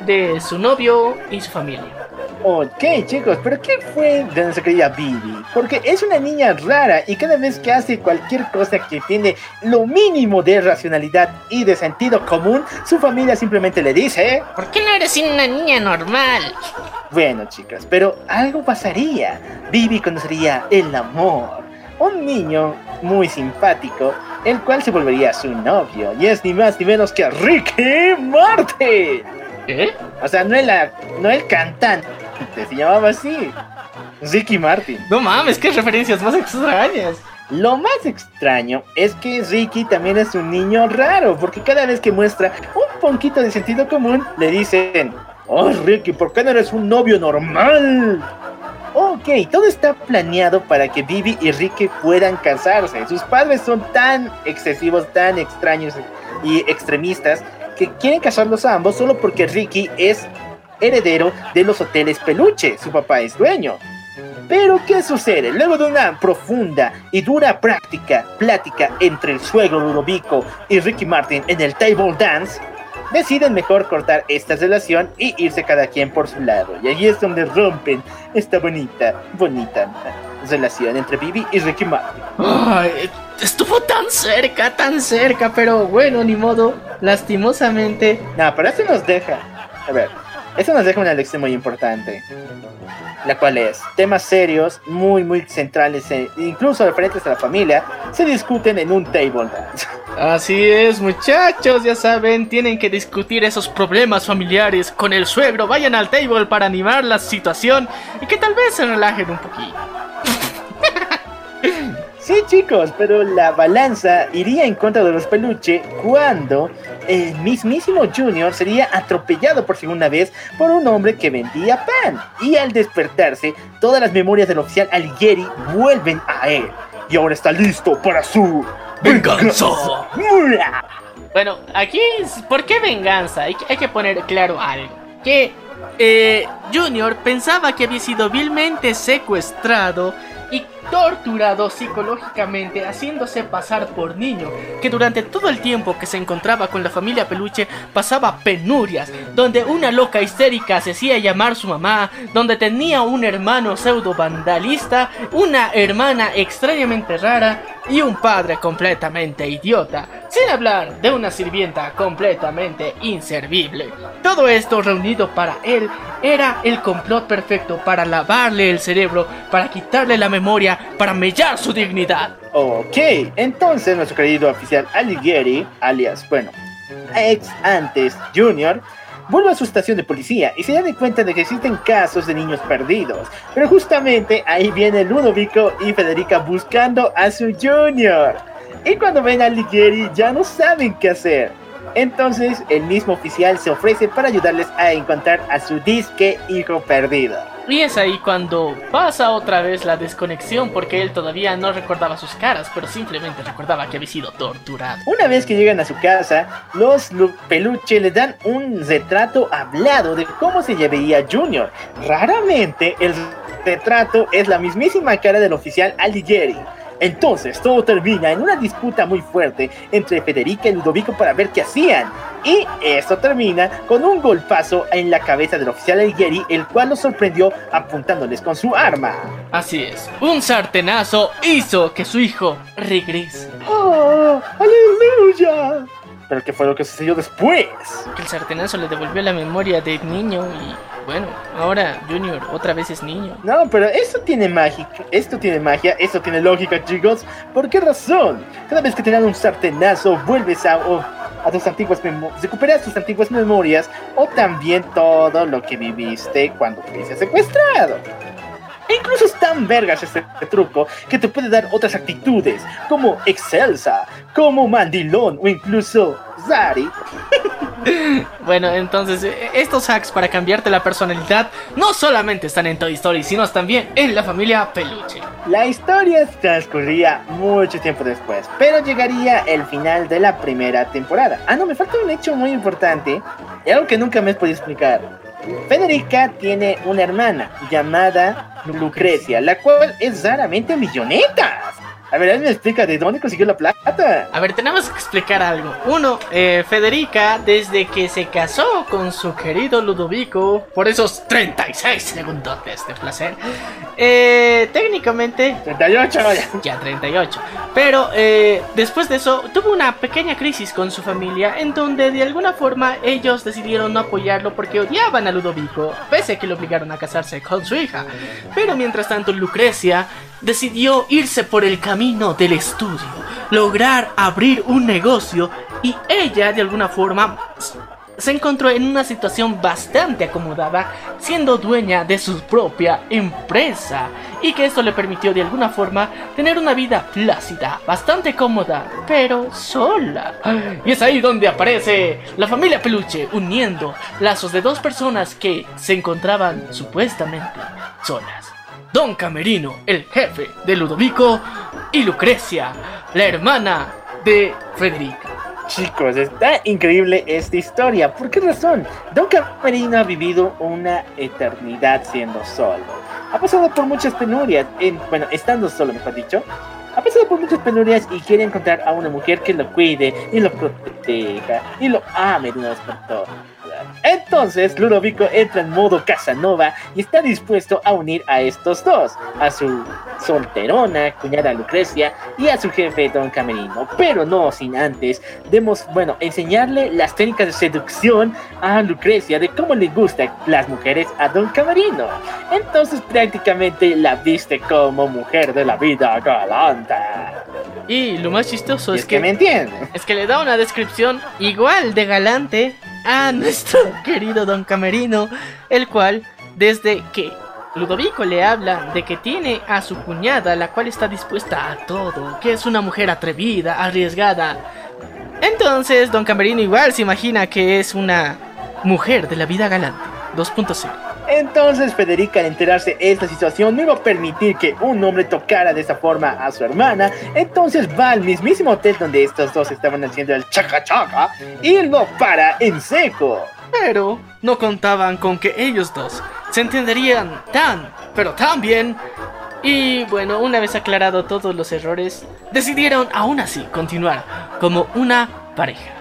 de su novio y su familia. Ok, chicos, pero ¿qué fue de nuestra querida Bibi? Porque es una niña rara y cada vez que hace cualquier cosa que tiene lo mínimo de racionalidad y de sentido común, su familia simplemente le dice: ¿Por qué no eres una niña normal? Bueno, chicas, pero algo pasaría. Bibi conocería el amor. Un niño muy simpático, el cual se volvería su novio. Y es ni más ni menos que Ricky Martin. ¿Eh? O sea, no el, no el cantante se llamaba así. Ricky Martin. No mames, qué referencias más extrañas. Lo más extraño es que Ricky también es un niño raro, porque cada vez que muestra un poquito de sentido común, le dicen, oh Ricky, ¿por qué no eres un novio normal? Ok, todo está planeado para que Vivi y Ricky puedan casarse. Sus padres son tan excesivos, tan extraños y extremistas que quieren casarlos a ambos solo porque Ricky es heredero de los hoteles Peluche, su papá es dueño. Pero, ¿qué sucede? Luego de una profunda y dura práctica, plática entre el suegro Ludovico y Ricky Martin en el table dance, deciden mejor cortar esta relación y irse cada quien por su lado. Y ahí es donde rompen esta bonita, bonita relación entre Bibi y Ricky Martin. Ay, estuvo tan cerca, tan cerca, pero bueno, ni modo. Lastimosamente. No, pero eso nos deja. A ver, eso nos deja una lección muy importante. La cual es, temas serios, muy, muy centrales, e incluso referentes a la familia, se discuten en un table dance. Así es, muchachos, ya saben, tienen que discutir esos problemas familiares con el suegro. Vayan al table para animar la situación y que tal vez se relajen un poquito. Sí, chicos, pero la balanza iría en contra de los peluche cuando el mismísimo Junior sería atropellado por segunda vez por un hombre que vendía pan. Y al despertarse, todas las memorias del oficial Alighieri vuelven a él. Y ahora está listo para su venganza. Bueno, aquí, ¿por qué venganza? Hay, hay que poner claro algo. Que eh, Junior pensaba que había sido vilmente secuestrado torturado psicológicamente haciéndose pasar por niño, que durante todo el tiempo que se encontraba con la familia Peluche pasaba penurias, donde una loca histérica se hacía llamar su mamá, donde tenía un hermano pseudo vandalista, una hermana extrañamente rara y un padre completamente idiota, sin hablar de una sirvienta completamente inservible. Todo esto reunido para él era el complot perfecto para lavarle el cerebro, para quitarle la memoria, para mellar su dignidad. Ok, entonces nuestro querido oficial Alighieri, alias, bueno, ex antes Junior, vuelve a su estación de policía y se da de cuenta de que existen casos de niños perdidos. Pero justamente ahí viene Ludovico y Federica buscando a su Junior. Y cuando ven a Alighieri ya no saben qué hacer. Entonces el mismo oficial se ofrece para ayudarles a encontrar a su disque hijo perdido. Y es ahí cuando pasa otra vez la desconexión porque él todavía no recordaba sus caras, pero simplemente recordaba que había sido torturado. Una vez que llegan a su casa, los peluche le dan un retrato hablado de cómo se veía Junior. Raramente el retrato es la mismísima cara del oficial Alighieri. Entonces todo termina en una disputa muy fuerte entre Federica y Ludovico para ver qué hacían. Y esto termina con un golpazo en la cabeza del oficial Alighieri, el cual los sorprendió apuntándoles con su arma. Así es, un sartenazo hizo que su hijo regrese. ¡Oh! ¡Aleluya! Pero ¿qué fue lo que sucedió después? Que el sartenazo le devolvió la memoria de niño y bueno, ahora Junior otra vez es niño. No, pero esto tiene magia, esto tiene magia, esto tiene lógica, chicos. ¿Por qué razón? Cada vez que te dan un sartenazo, vuelves a, a tus antiguas memorias, recuperas tus antiguas memorias o también todo lo que viviste cuando fuiste secuestrado. E incluso es tan vergas este, truco que te puede dar otras actitudes, como Excelsa, como Mandilón o incluso Zari. bueno, entonces e, estos hacks para cambiarte la personalidad no solamente están en Toy Story, sino también en la familia Peluche. La historia transcurría mucho tiempo después, pero llegaría el final de la primera temporada. Ah, no, me falta un hecho muy importante y algo que nunca me he podido explicar. Federica tiene una hermana llamada Lucrecia, la cual es raramente milloneta. A ver, me explica de dónde consiguió la plata. A ver, tenemos que explicar algo. Uno, eh, Federica, desde que se casó con su querido Ludovico, por esos 36 segundos de placer, eh, técnicamente... 38, ya. 38. Pero eh, después de eso, tuvo una pequeña crisis con su familia, en donde de alguna forma ellos decidieron no apoyarlo porque odiaban a Ludovico, pese a que lo obligaron a casarse con su hija. Pero mientras tanto, Lucrecia decidió irse por el camino del estudio, lograr abrir un negocio y ella de alguna forma se encontró en una situación bastante acomodada siendo dueña de su propia empresa y que esto le permitió de alguna forma tener una vida plácida, bastante cómoda, pero sola. Y es ahí donde aparece la familia Peluche uniendo lazos de dos personas que se encontraban supuestamente solas. Don Camerino, el jefe de Ludovico, y Lucrecia, la hermana de Federica. Chicos, está increíble esta historia. ¿Por qué razón? Don Camerino ha vivido una eternidad siendo solo. Ha pasado por muchas penurias, en, bueno, estando solo, mejor dicho. Ha pasado por muchas penurias y quiere encontrar a una mujer que lo cuide y lo proteja y lo ame de una vez por todas. Entonces, Ludovico entra en modo Casanova y está dispuesto a unir a estos dos, a su solterona, cuñada Lucrecia, y a su jefe Don Camerino, pero no sin antes, demos, bueno, enseñarle las técnicas de seducción a Lucrecia de cómo le gustan las mujeres a Don Camerino. Entonces prácticamente la viste como mujer de la vida galante. Y lo más chistoso es, es que me entiende. es que le da una descripción igual de galante a nuestro querido Don Camerino, el cual, desde que Ludovico le habla de que tiene a su cuñada, la cual está dispuesta a todo, que es una mujer atrevida, arriesgada. Entonces, Don Camerino igual se imagina que es una mujer de la vida galante. 2.0. Entonces Federica al enterarse de esta situación no iba a permitir que un hombre tocara de esa forma a su hermana, entonces va al mismísimo hotel donde estos dos estaban haciendo el chaca chaca y lo para en seco. Pero no contaban con que ellos dos se entenderían tan, pero tan bien. Y bueno, una vez aclarado todos los errores, decidieron aún así continuar como una pareja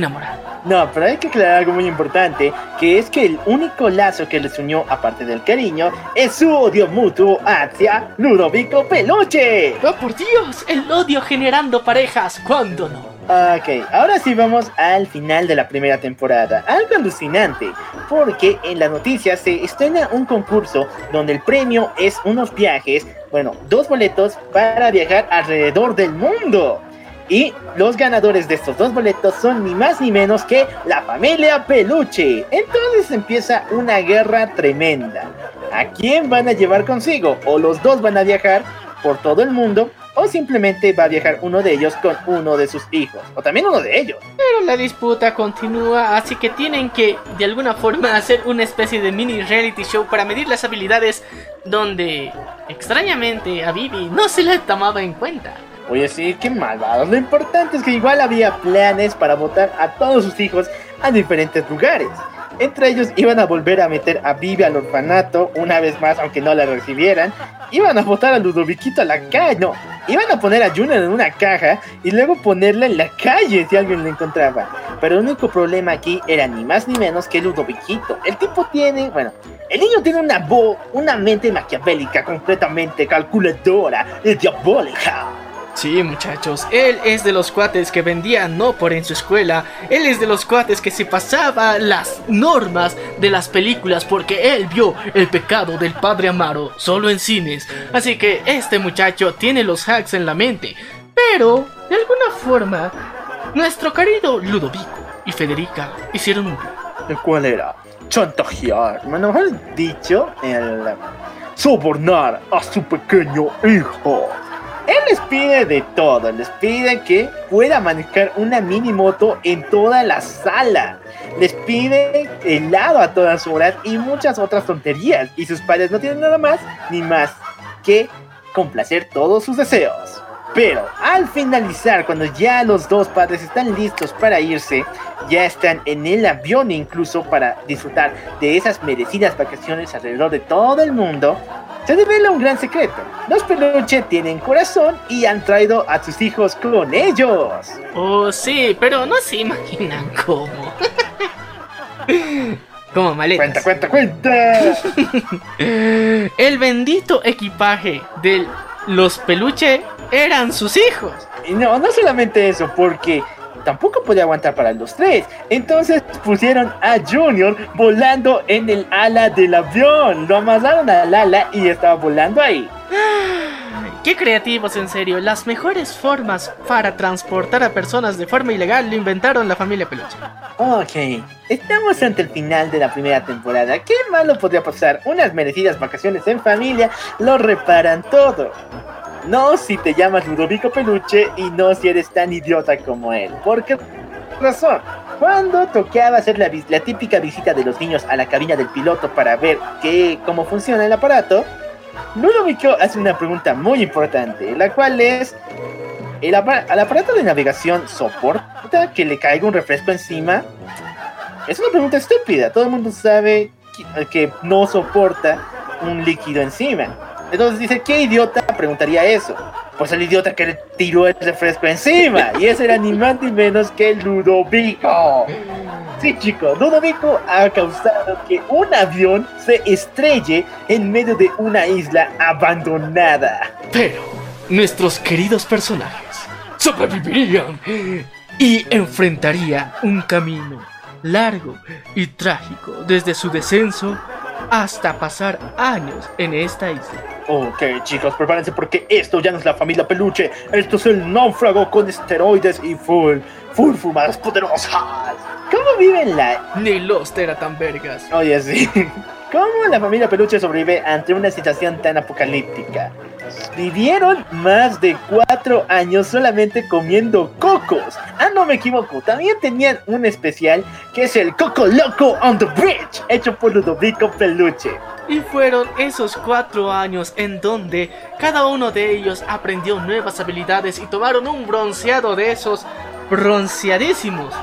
de. No, pero hay que aclarar algo muy importante, que es que el único lazo que les unió, aparte del cariño, es su odio mutuo hacia Ludovico Peluche. ¡Oh, por Dios! El odio generando parejas, ¿cuándo no? Ok, ahora sí vamos al final de la primera temporada. Algo alucinante, porque en las noticias se estrena un concurso donde el premio es unos viajes, bueno, dos boletos para viajar alrededor del mundo. Y los ganadores de estos dos boletos son ni más ni menos que la familia Peluche. Entonces empieza una guerra tremenda. ¿A quién van a llevar consigo? O los dos van a viajar por todo el mundo, o simplemente va a viajar uno de ellos con uno de sus hijos, o también uno de ellos. Pero la disputa continúa, así que tienen que de alguna forma hacer una especie de mini reality show para medir las habilidades donde extrañamente a Vivi no se la tomaba en cuenta. Oye, sí, qué malvados. Lo importante es que igual había planes para votar a todos sus hijos a diferentes lugares. Entre ellos iban a volver a meter a Vivi al orfanato una vez más, aunque no la recibieran. Iban a votar a Ludoviquito a la calle. No, iban a poner a Junior en una caja y luego ponerla en la calle si alguien la encontraba. Pero el único problema aquí era ni más ni menos que Ludoviquito. El tipo tiene, bueno, el niño tiene una voz, una mente maquiavélica, completamente calculadora y diabólica. Sí, muchachos, él es de los cuates que vendía no por en su escuela, él es de los cuates que se pasaba las normas de las películas porque él vio el pecado del padre Amaro solo en cines. Así que este muchacho tiene los hacks en la mente, pero de alguna forma nuestro querido Ludovico y Federica hicieron un plan. ¿El cuál era? Chantajear, mejor dicho, el sobornar a su pequeño hijo. Les pide de todo, les pide que pueda manejar una mini moto en toda la sala. Les pide helado a todas horas y muchas otras tonterías. Y sus padres no tienen nada más ni más que complacer todos sus deseos. Pero al finalizar, cuando ya los dos padres están listos para irse, ya están en el avión incluso para disfrutar de esas merecidas vacaciones alrededor de todo el mundo, se revela un gran secreto. Los peluche tienen corazón y han traído a sus hijos con ellos. Oh, sí, pero no se imaginan cómo. Como maletas. Cuenta, cuenta, cuenta. El bendito equipaje de los peluche eran sus hijos. Y no, no solamente eso, porque tampoco podía aguantar para los tres. Entonces pusieron a Junior volando en el ala del avión. Lo amarraron al ala y estaba volando ahí. Qué creativos, en serio. Las mejores formas para transportar a personas de forma ilegal lo inventaron la familia Peluche. Ok, estamos ante el final de la primera temporada. ¿Qué malo podría pasar? Unas merecidas vacaciones en familia lo reparan todo. No si te llamas Ludovico Peluche y no si eres tan idiota como él. ¿Por qué razón? Cuando tocaba hacer la, típica visita de los niños a la cabina del piloto para ver qué, cómo funciona el aparato, Ludovico hace una pregunta muy importante, la cual es, ¿el ¿al aparato de navegación soporta que le caiga un refresco encima? Es una pregunta estúpida. Todo el mundo sabe que no soporta un líquido encima. Entonces dice, ¿qué idiota preguntaría eso? Pues el idiota que le tiró el refresco encima. Y ese era ni más ni menos que Ludovico. Sí, chicos, Ludovico ha causado que un avión se estrelle en medio de una isla abandonada. Pero nuestros queridos personajes sobrevivirían y enfrentarían un camino largo y trágico desde su descenso hasta pasar años en esta isla. Ok, chicos, prepárense porque esto ya no es la familia peluche. Esto es el náufrago con esteroides y full, full fumadas poderosas. ¿Cómo viven la Ni los vergas. Oye, sí. ¿Cómo la familia Peluche sobrevive ante una situación tan apocalíptica? Vivieron más de cuatro años solamente comiendo cocos. Ah, no me equivoco. También tenían un especial que es el Coco Loco on the Bridge, hecho por Ludovico Peluche. Y fueron esos cuatro años en donde cada uno de ellos aprendió nuevas habilidades y tomaron un bronceado de esos bronceadísimos.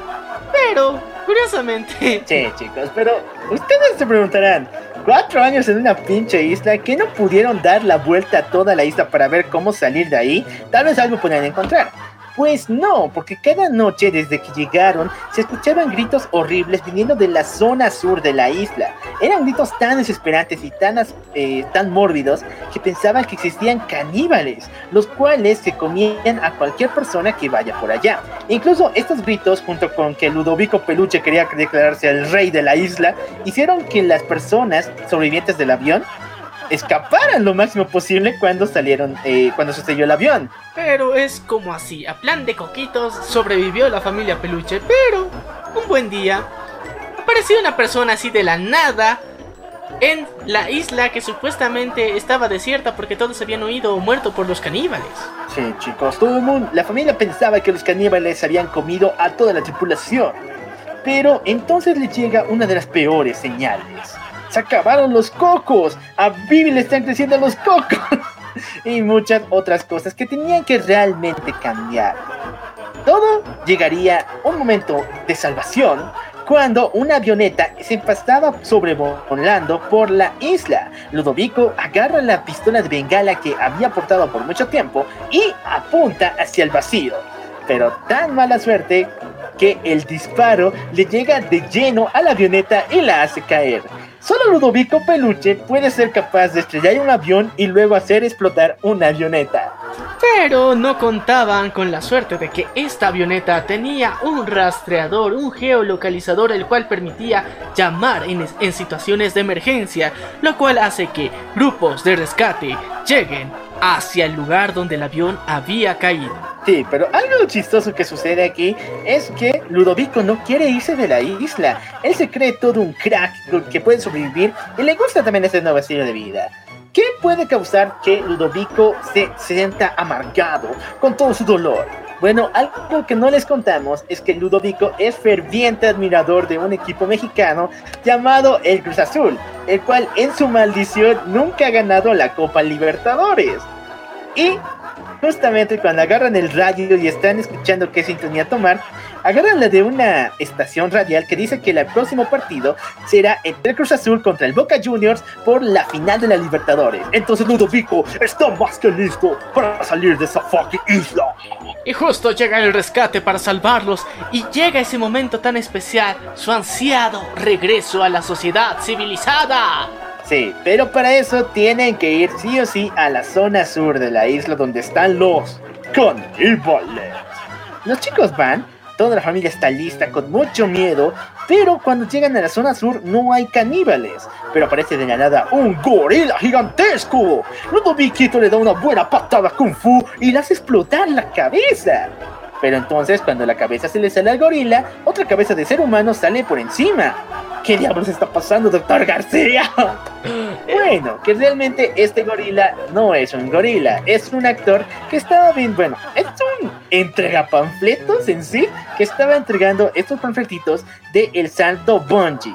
Pero, curiosamente, Sí, chicos, pero ustedes se preguntarán, cuatro años en una pinche isla, que no pudieron dar la vuelta a toda la isla para ver cómo salir de ahí? Tal vez algo podrían encontrar. Pues no, porque cada noche desde que llegaron se escuchaban gritos horribles viniendo de la zona sur de la isla. Eran gritos tan desesperantes y tan, eh, tan mórbidos que pensaban que existían caníbales, los cuales se comían a cualquier persona que vaya por allá. Incluso estos gritos, junto con que Ludovico Peluche quería declararse el rey de la isla, hicieron que las personas sobrevivientes del avión escaparan lo máximo posible cuando salieron, eh, cuando se estrelló el avión. pero es como así, a plan de coquitos sobrevivió la familia peluche, pero un buen día apareció una persona así de la nada en la isla que supuestamente estaba desierta porque todos habían huido o muerto por los caníbales. Sí, chicos, todo el mundo, la familia pensaba que los caníbales habían comido a toda la tripulación. Pero entonces le llega una de las peores señales. Se acabaron los cocos. A Vivi le están creciendo los cocos. y muchas otras cosas que tenían que realmente cambiar. Todo llegaría un momento de salvación cuando una avioneta se pasaba sobrevolando por la isla. Ludovico agarra la pistola de bengala que había portado por mucho tiempo y apunta hacia el vacío. Pero tan mala suerte que el disparo le llega de lleno a la avioneta y la hace caer. Solo Ludovico Peluche puede ser capaz de estrellar un avión y luego hacer explotar una avioneta. Pero no contaban con la suerte de que esta avioneta tenía un rastreador, un geolocalizador, el cual permitía llamar en, en situaciones de emergencia, lo cual hace que grupos de rescate lleguen hacia el lugar donde el avión había caído. Sí, pero algo chistoso que sucede aquí es que Ludovico no quiere irse de la isla. Él se cree todo un crack que puede sobrevivir y le gusta también este nuevo estilo de vida. ¿Qué puede causar que Ludovico se sienta amargado con todo su dolor? Bueno, algo que no les contamos es que Ludovico es ferviente admirador de un equipo mexicano llamado el Cruz Azul, el cual en su maldición nunca ha ganado la Copa Libertadores. Y justamente cuando agarran el radio y están escuchando qué sintonía tomar, agarran la de una estación radial que dice que el próximo partido será entre el Cruz Azul contra el Boca Juniors por la final de la Libertadores. Entonces Ludovico está más que listo para salir de esa fucking isla. Y justo llega el rescate para salvarlos y llega ese momento tan especial, su ansiado regreso a la sociedad civilizada. Sí, pero para eso tienen que ir sí o sí a la zona sur de la isla donde están los caníbales. Los chicos van, toda la familia está lista con mucho miedo, pero cuando llegan a la zona sur no hay caníbales. Pero aparece de la nada un gorila gigantesco. Ludoviquito le da una buena patada kung fu y le hace explotar la cabeza. Pero entonces cuando la cabeza se le sale al gorila, otra cabeza de ser humano sale por encima. ¿Qué diablos está pasando, doctor García? Bueno, que realmente este gorila no es un gorila, es un actor que estaba bien, bueno, es un entrega panfletos en sí, que estaba entregando estos panfletitos de El Santo Bungie.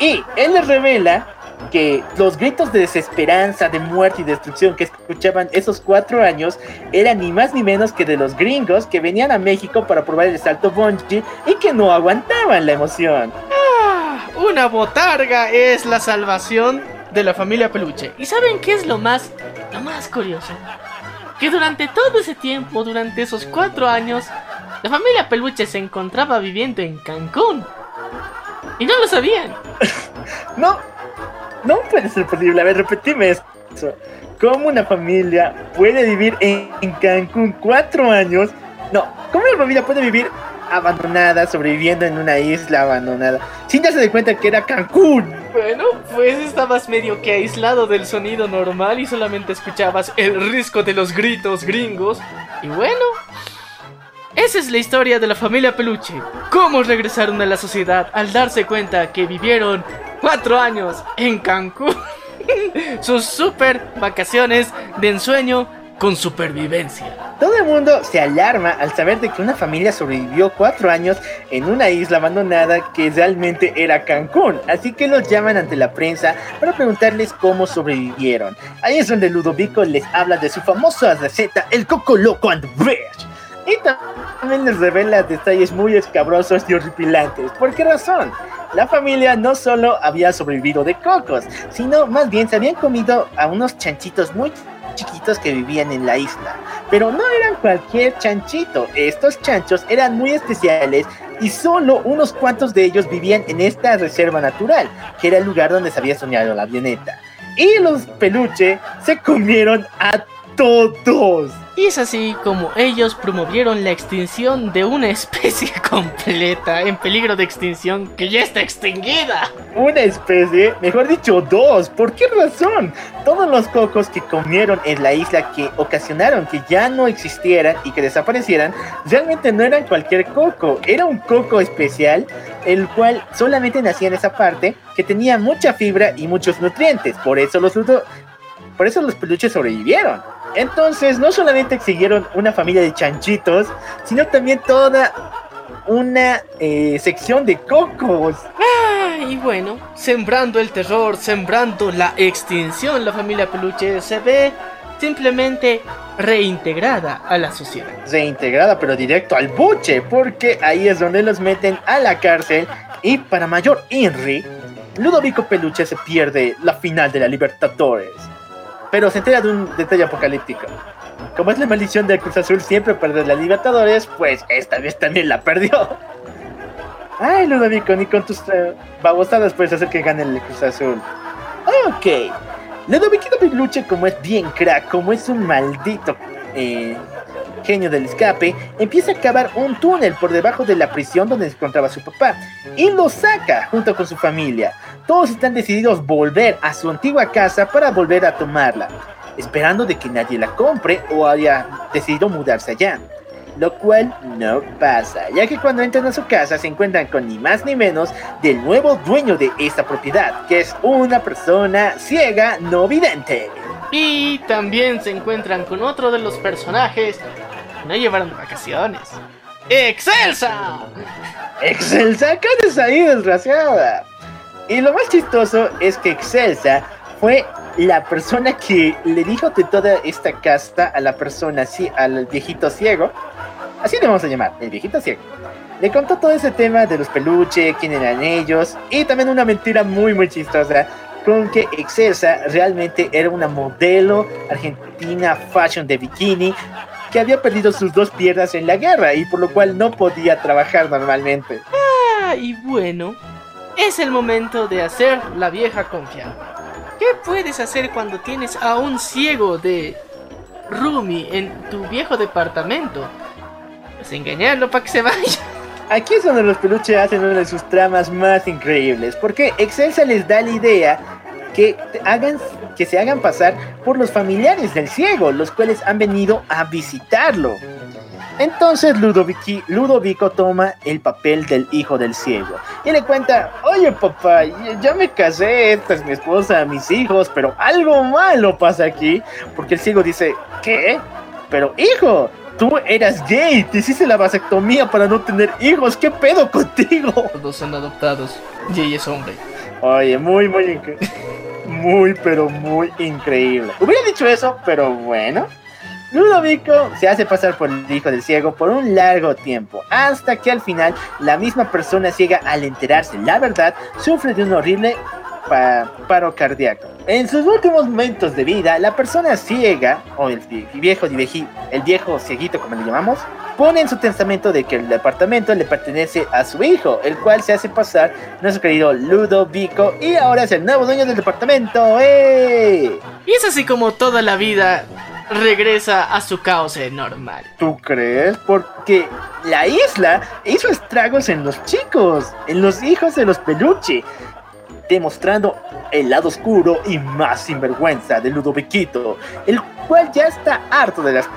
Y él les revela que los gritos de desesperanza, de muerte y destrucción que escuchaban esos cuatro años eran ni más ni menos que de los gringos que venían a México para probar el salto bungee y que no aguantaban la emoción. Ah, una botarga es la salvación de la familia Peluche. ¿Y saben qué es lo más, lo más curioso? Que durante todo ese tiempo, durante esos cuatro años, la familia Peluche se encontraba viviendo en Cancún. Y no lo sabían. no, no puede ser posible. A ver, repetime eso. ¿Cómo una familia puede vivir en, Cancún cuatro años? No, ¿cómo una familia puede vivir abandonada, sobreviviendo en una isla abandonada, sin darse de cuenta que era Cancún? Bueno, pues estabas medio que aislado del sonido normal y solamente escuchabas el risco de los gritos gringos. Y bueno, esa es la historia de la familia Peluche. Cómo regresaron a la sociedad al darse cuenta que vivieron cuatro años en Cancún. Sus super vacaciones de ensueño con supervivencia. Todo el mundo se alarma al saber de que una familia sobrevivió cuatro años en una isla abandonada que realmente era Cancún, así que los llaman ante la prensa para preguntarles cómo sobrevivieron. Ahí es donde Ludovico les habla de su famosa receta, el coco loco and fresh y también les revela detalles muy escabrosos y horripilantes. ¿Por qué razón? La familia no solo había sobrevivido de cocos, sino más bien se habían comido a unos chanchitos muy chiquitos que vivían en la isla. Pero no eran cualquier chanchito, estos chanchos eran muy especiales y solo unos cuantos de ellos vivían en esta reserva natural, que era el lugar donde se había soñado la avioneta. Y los peluche se comieron a todos. Y es así como ellos promovieron la extinción de una especie completa en peligro de extinción que ya está extinguida. Una especie, mejor dicho, dos. ¿Por qué razón? Todos los cocos que comieron en la isla que ocasionaron que ya no existieran y que desaparecieran, realmente no eran cualquier coco. Era un coco especial, el cual solamente nacía en esa parte, que tenía mucha fibra y muchos nutrientes. Por eso los, por eso los peluches sobrevivieron. Entonces, no solamente siguieron una familia de chanchitos, sino también toda una eh, sección de cocos. Ah, y bueno, sembrando el terror, sembrando la extinción, la familia peluche se ve simplemente reintegrada a la sociedad. Reintegrada, pero directo al buche, porque ahí es donde los meten a la cárcel. Y para mayor Henry, Ludovico Peluche se pierde la final de la Libertadores pero se entera de un detalle apocalíptico. Como es la maldición de Cruz Azul siempre perder la Libertadores, pues esta vez también la perdió. Ay, Ludovico, ni con tus eh, babosadas puedes hacer que gane el Cruz Azul. Ok. Ludovico Peluche, como es bien crack, como es un maldito eh, genio del escape, empieza a cavar un túnel por debajo de la prisión donde se encontraba su papá y lo saca junto con su familia. Todos están decididos volver a su antigua casa para volver a tomarla, esperando de que nadie la compre o haya decidido mudarse allá. Lo cual no pasa, ya que cuando entran a su casa se encuentran con ni más ni menos del nuevo dueño de esta propiedad, que es una persona ciega no vidente. Y también se encuentran con otro de los personajes no llevaron vacaciones. ¡Excelsa! ¡Excelsa! ¿Qué haces ahí, desgraciada? Y lo más chistoso es que Excelsa fue la persona que le dijo de toda esta casta a la persona, al viejito ciego. Así le vamos a llamar, el viejito ciego. Le contó todo ese tema de los peluches, quién eran ellos, y también una mentira muy, muy chistosa con que Excelsa realmente era una modelo argentina fashion de bikini que había perdido sus dos piernas en la guerra y por lo cual no podía trabajar normalmente. Ah, y bueno, es el momento de hacer la vieja confiable. ¿Qué puedes hacer cuando tienes a un ciego de Rumi en tu viejo departamento? Pues engañarlo para que se vaya. Aquí es donde los peluches hacen una de sus tramas más increíbles, porque Excelsa les da la idea que hagan que se hagan pasar por los familiares del ciego, los cuales han venido a visitarlo. Entonces Ludovico, Ludovico toma el papel del hijo del ciego y le cuenta, oye papá, ya me casé, esta es mi esposa, mis hijos, pero algo malo pasa aquí, porque el ciego dice, ¿qué? Pero hijo, tú eras gay, te hiciste la vasectomía para no tener hijos, ¿qué pedo contigo? Todos son adoptados, Jay es hombre. Oye, muy, muy increíble. Muy, pero muy increíble. Hubiera dicho eso, pero bueno. Ludovico se hace pasar por el hijo del ciego por un largo tiempo, hasta que al final la misma persona ciega al enterarse la verdad sufre de un horrible paro cardíaco. En sus últimos momentos de vida, la persona ciega, o el viejo, el viejo cieguito como le llamamos, pone en su testamento de que el departamento le pertenece a su hijo, el cual se hace pasar nuestro querido Ludovico y ahora es el nuevo dueño del departamento. ¡Eh! Y es así como toda la vida regresa a su caos normal. ¿Tú crees? Porque la isla hizo estragos en los chicos, en los hijos de los peluche demostrando el lado oscuro y más sinvergüenza de Ludoviquito, el cual ya está harto de las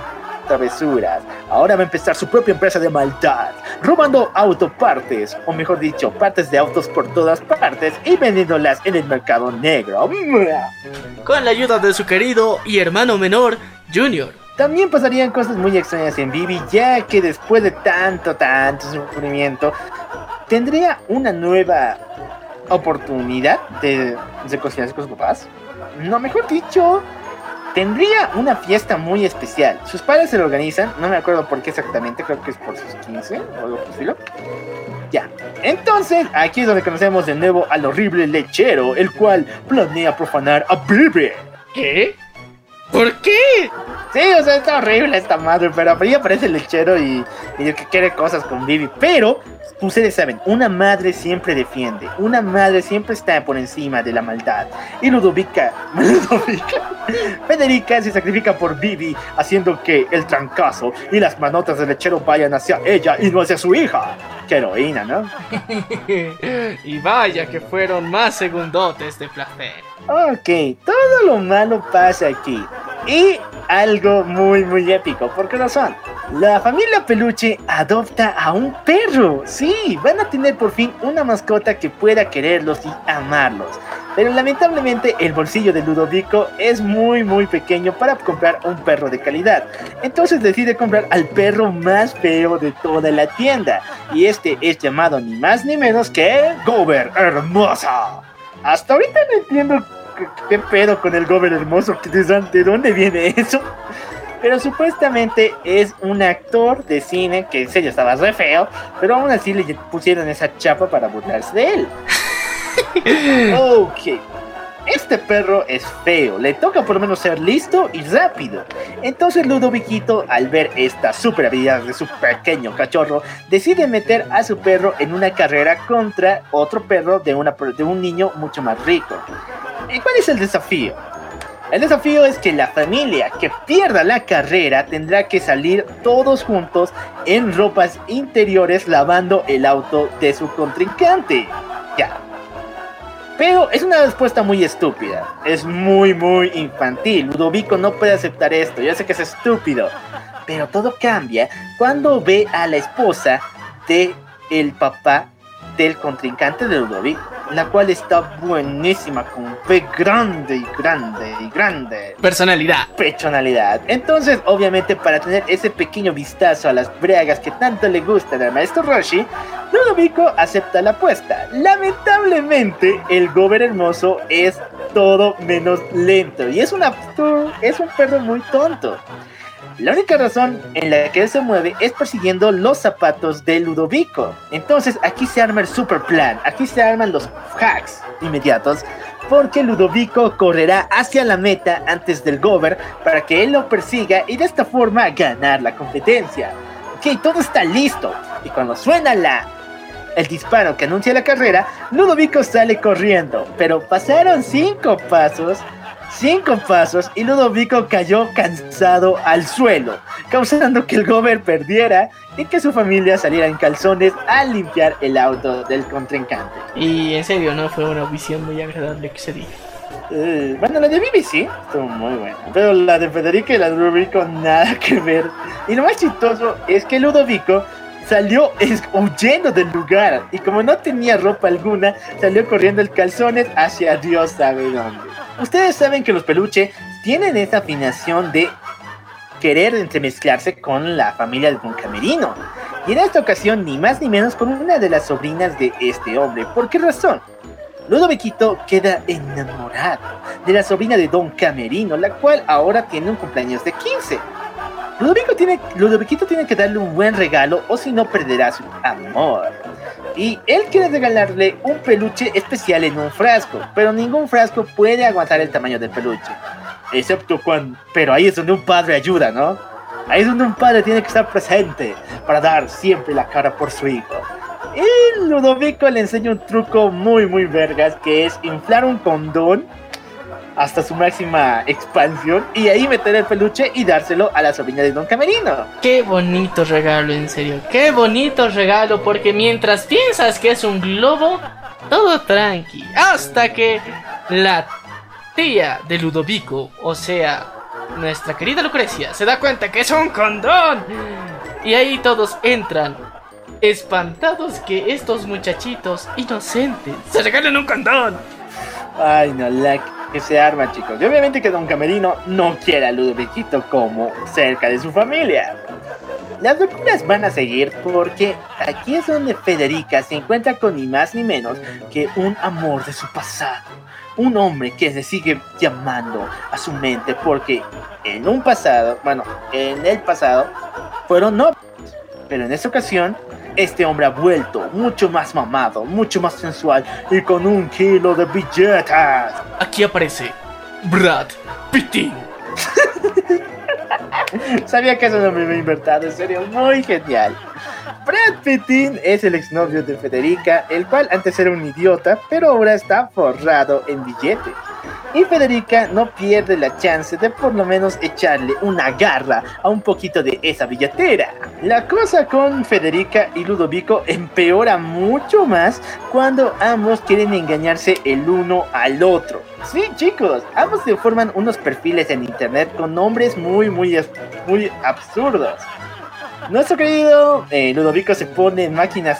travesuras. Ahora va a empezar su propia empresa de maldad, robando autopartes, o mejor dicho, partes de autos por todas partes y vendiéndolas en el mercado negro. Con la ayuda de su querido y hermano menor, Junior. También pasarían cosas muy extrañas en Vivi, ya que después de tanto, tanto sufrimiento, tendría una nueva oportunidad de reconciliarse con sus papás. No, mejor dicho, tendría una fiesta muy especial. Sus padres se lo organizan, no me acuerdo por qué exactamente, creo que es por sus 15 o algo por estilo. Ya, entonces aquí es donde conocemos de nuevo al horrible lechero, el cual planea profanar a Bibi. ¿Qué? ¿Por qué? Sí, o sea, está horrible esta madre, pero ahí aparece el lechero y, y que quiere cosas con Bibi. Pero Ustedes saben, una madre siempre defiende, una madre siempre está por encima de la maldad. Y Ludovica, Ludovica, Federica se sacrifica por Vivi, haciendo que el trancazo y las manotas del lechero vayan hacia ella y no hacia su hija. Qué heroína, ¿no? y vaya que fueron más segundotes de placer. Ok, todo lo malo pasa aquí. Y algo muy, muy épico, porque no son. La familia Peluche adopta a un perro. Sí, van a tener por fin una mascota que pueda quererlos y amarlos. Pero lamentablemente el bolsillo de Ludovico es muy muy pequeño para comprar un perro de calidad. Entonces decide comprar al perro más feo de toda la tienda. Y este es llamado ni más ni menos que Gober Hermosa. Hasta ahorita no entiendo qué, pedo con el Gober Hermoso. ¿De dónde viene eso? Pero supuestamente es un actor de cine que en serio estaba re feo, pero aún así le pusieron esa chapa para burlarse de él. ok. Este perro es feo, le toca por lo menos ser listo y rápido. Entonces Ludoviquito, al ver esta super habilidad de su pequeño cachorro, decide meter a su perro en una carrera contra otro perro de, una, de un niño mucho más rico. ¿Y cuál es el desafío? El desafío es que la familia que pierda la carrera tendrá que salir todos juntos en ropas interiores lavando el auto de su contrincante. Ya. Pero es una respuesta muy estúpida. Es muy, muy infantil. Ludovico no puede aceptar esto. Yo sé que es estúpido. Pero todo cambia cuando ve a la esposa de el papá del contrincante de Ludovico, la cual está buenísima con P grande y grande y grande. Personalidad. Personalidad. Entonces, obviamente, para tener ese pequeño vistazo a las bregas que tanto le gustan al maestro Roshi, Ludovico acepta la apuesta. Lamentablemente, el Gober hermoso es todo menos lento y es, una, es un perro muy tonto. La única razón en la que él se mueve es persiguiendo los zapatos de Ludovico. Entonces aquí se arma el super plan, aquí se arman los hacks inmediatos, porque Ludovico correrá hacia la meta antes del Gober para que él lo persiga y de esta forma ganar la competencia. Ok, todo está listo. Y cuando suena la el disparo que anuncia la carrera, Ludovico sale corriendo, pero pasaron cinco pasos cinco pasos y Ludovico cayó cansado al suelo, causando que el Gober perdiera y que su familia saliera en calzones a limpiar el auto del contrincante. Y en serio, no fue una visión muy agradable que se diga. Eh, bueno, la de BBC estuvo muy buena, pero la de Federica y la de Ludovico nada que ver. Y lo más chistoso es que Ludovico salió huyendo del lugar y como no tenía ropa alguna, salió corriendo el calzones hacia Dios sabe dónde. Ustedes saben que los peluches tienen esa afinación de querer entremezclarse con la familia de Don Camerino. Y en esta ocasión, ni más ni menos con una de las sobrinas de este hombre. ¿Por qué razón? Ludoviquito queda enamorado de la sobrina de Don Camerino, la cual ahora tiene un cumpleaños de 15. Ludovico tiene, tiene que darle un buen regalo o si no perderá su amor. Y él quiere regalarle un peluche especial en un frasco, pero ningún frasco puede aguantar el tamaño del peluche. Excepto cuando... Pero ahí es donde un padre ayuda, ¿no? Ahí es donde un padre tiene que estar presente para dar siempre la cara por su hijo. Y Ludovico le enseña un truco muy, muy vergas, que es inflar un condón hasta su máxima expansión y ahí meter el peluche y dárselo a la sobrina de Don Camerino. Qué bonito regalo, en serio. Qué bonito regalo, porque mientras piensas que es un globo, todo tranqui. Hasta que la tía de Ludovico, o sea, nuestra querida Lucrecia, se da cuenta que es un condón. Y ahí todos entran espantados que estos muchachitos inocentes se regalen un condón. Ay, no, la que se arma, chicos. Y obviamente que Don Camerino no quiere a Ludovicito como cerca de su familia. Las locuras van a seguir porque aquí es donde Federica se encuentra con ni más ni menos que un amor de su pasado. Un hombre que se sigue llamando a su mente porque en un pasado, bueno, en el pasado, fueron novios. Pero en esta ocasión este hombre ha vuelto mucho más mamado, mucho más sensual y con un kilo de billetas. Aquí aparece Brad Pittin. Sabía que eso no me iba a invertir, en serio, muy genial. Brad Pittin es el exnovio de Federica, el cual antes era un idiota, pero ahora está forrado en billetes. Y Federica no pierde la chance de por lo menos echarle una garra a un poquito de esa billetera. La cosa con Federica y Ludovico empeora mucho más cuando ambos quieren engañarse el uno al otro. Sí, chicos, ambos se forman unos perfiles en internet con nombres muy, muy, muy absurdos. Nuestro querido eh, Ludovico se pone máquina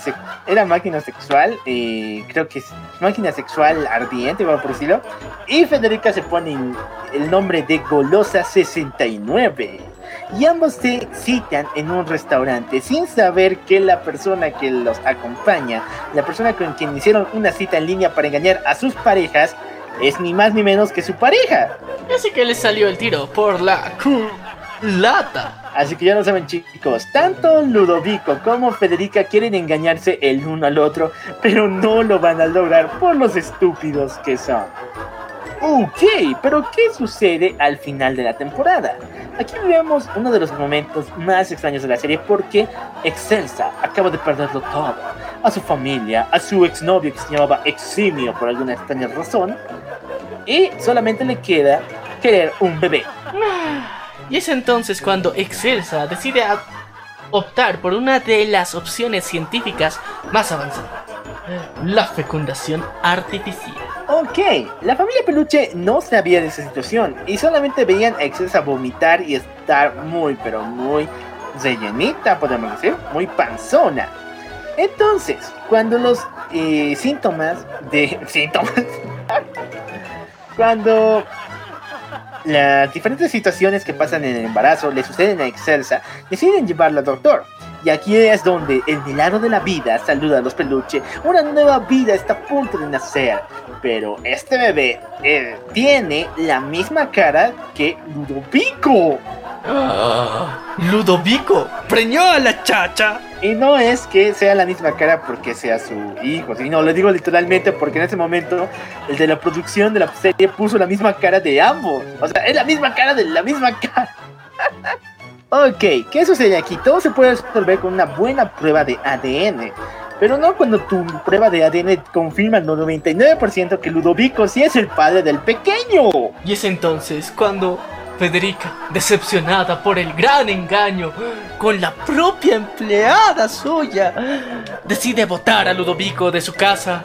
era máquina sexual, eh, creo que es máquina sexual ardiente, vamos por decirlo. Y Federica se pone el nombre de Golosa 69. Y ambos se citan en un restaurante sin saber que la persona que los acompaña, la persona con quien hicieron una cita en línea para engañar a sus parejas, es ni más ni menos que su pareja. Así que le salió el tiro por la lata. Así que ya lo saben chicos, tanto Ludovico como Federica quieren engañarse el uno al otro, pero no lo van a lograr por los estúpidos que son. Ok, pero ¿qué sucede al final de la temporada? Aquí vemos uno de los momentos más extraños de la serie porque Excelsa acaba de perderlo todo. A su familia, a su exnovio que se llamaba Eximio por alguna extraña razón. Y solamente le queda querer un bebé. Y es entonces cuando Excelsa decide optar por una de las opciones científicas más avanzadas, la fecundación artificial. Ok, la familia Peluche no sabía de esa situación y solamente veían a Excelsa vomitar y estar muy, pero muy rellenita, podemos decir, muy panzona. Entonces, cuando los eh, síntomas de... síntomas... cuando las diferentes situaciones que pasan en el embarazo le suceden a Excelsa, deciden llevarla al doctor. Y aquí es donde el milagro de la vida saluda a los peluches. Una nueva vida está a punto de nacer. Pero este bebé eh, tiene la misma cara que Ludovico. Ludovico preñó a la chacha. Y no es que sea la misma cara porque sea su hijo, sino lo digo literalmente porque en ese momento el de la producción de la serie puso la misma cara de ambos. O es la misma cara de la misma cara. ok, ¿qué sucede aquí? Todo se puede resolver con una buena prueba de ADN. Pero no cuando tu prueba de ADN confirma el 99% que Ludovico sí es el padre del pequeño. Y es entonces cuando Federica, decepcionada por el gran engaño con la propia empleada suya, decide botar a Ludovico de su casa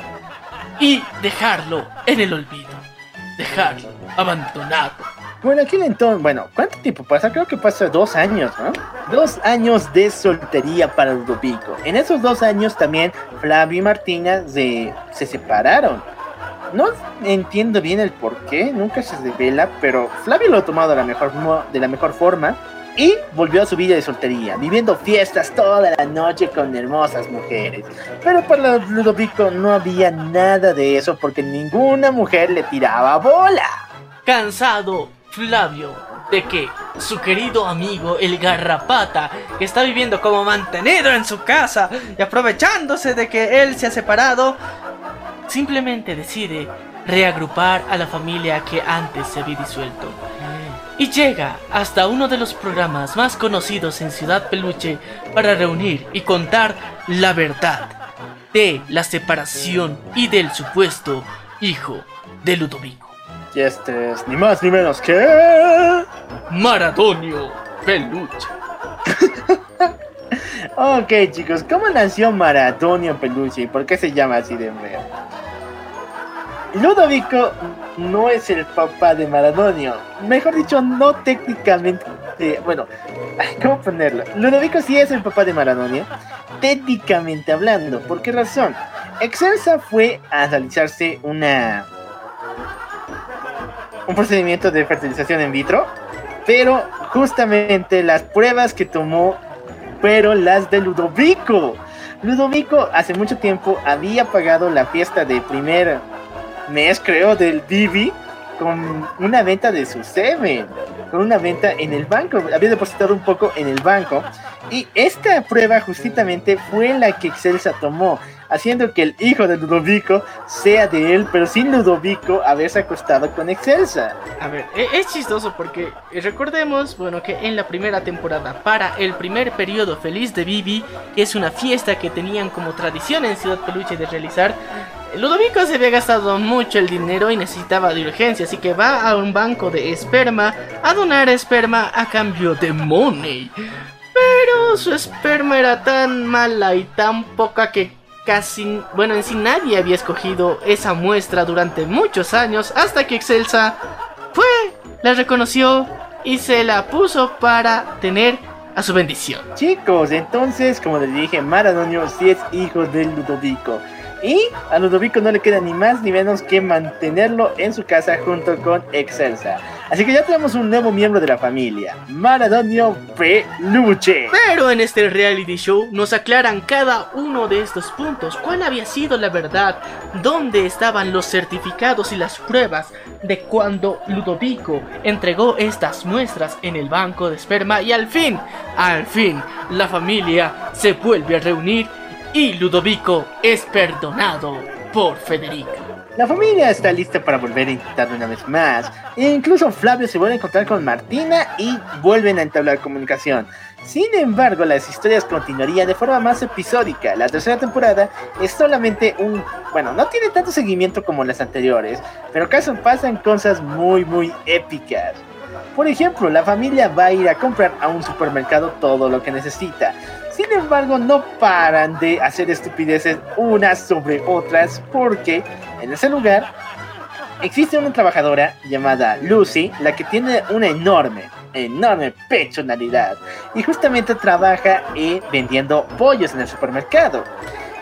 y dejarlo en el olvido, dejarlo abandonado. Bueno, aquel entonces, bueno, ¿cuánto tiempo pasa? Creo que pasa dos años, ¿no? Dos años de soltería para Ludovico. En esos dos años también Flavio y Martina se, se separaron. No entiendo bien el por qué, nunca se revela, pero Flavio lo ha tomado de la mejor, de la mejor forma. y volvió a su vida de soltería, viviendo fiestas toda la noche con hermosas mujeres. Pero para Ludovico no había nada de eso porque ninguna mujer le tiraba bola. Cansado, Flavio, de que su querido amigo el garrapata, que está viviendo como mantenido en su casa y aprovechándose de que él se ha separado, simplemente decide reagrupar a la familia que antes se había disuelto. Y llega hasta uno de los programas más conocidos en Ciudad Peluche para reunir y contar la verdad de la separación y del supuesto hijo de Ludovico. Y este es ni más ni menos que... Maradonio Peluche. ok chicos, ¿cómo nació Maradonio Peluche y por qué se llama así de feo? Ludovico no es el papá de Maradonio. Mejor dicho, no técnicamente. bueno, ¿cómo ponerlo? Ludovico sí es el papá de Maradonio. Técnicamente hablando. ¿Por qué razón? Excelsa fue a realizarse una. Un procedimiento de fertilización in vitro. Pero justamente las pruebas que tomó fueron las de Ludovico. Ludovico hace mucho tiempo había pagado la fiesta de primer mes, creo, del Divi con una venta de su semen, con una venta en el banco. Había depositado un poco en el banco. Y esta prueba justamente fue la que Excelsa tomó, haciendo que el hijo de Ludovico sea de él, pero sin Ludovico haberse acostado con Excelsa. A ver, e-, es chistoso porque recordemos, bueno, que en la primera temporada, para el primer periodo feliz de Vivi, que es una fiesta que tenían como tradición en Ciudad Peluche de realizar, Ludovico se había gastado mucho el dinero y necesitaba de urgencia, así que va a un banco de esperma a donar esperma a cambio de money. Pero su esperma era tan mala y tan poca que casi, bueno, en sí nadie había escogido esa muestra durante muchos años hasta que Excelsa fue, la reconoció y se la puso para tener a su bendición. Chicos, entonces, como les dije, Maradonio sí es hijo de Ludovico. Y a Ludovico no le queda ni más ni menos que mantenerlo en su casa junto con Excelsa. Así que ya tenemos un nuevo miembro de la familia, Maradonio Peluche. Pero en este reality show nos aclaran cada uno de estos puntos, cuál había sido la verdad, dónde estaban los certificados y las pruebas de cuando Ludovico entregó estas muestras en el banco de esperma y al fin, al fin, la familia se vuelve a reunir y Ludovico es perdonado por Federico. La familia está lista para volver a intentarlo una vez más. E incluso Flavio se vuelve a encontrar con Martina y vuelven a entablar comunicación. Sin embargo, las historias continuarían de forma más episódica. La tercera temporada es solamente un... Bueno, no tiene tanto seguimiento como las anteriores, pero caso pasan cosas muy muy épicas. Por ejemplo, la familia va a ir a comprar a un supermercado todo lo que necesita. Sin embargo, no paran de hacer estupideces unas sobre otras porque en ese lugar existe una trabajadora llamada Lucy, la que tiene una enorme, enorme personalidad y justamente trabaja eh, vendiendo pollos en el supermercado.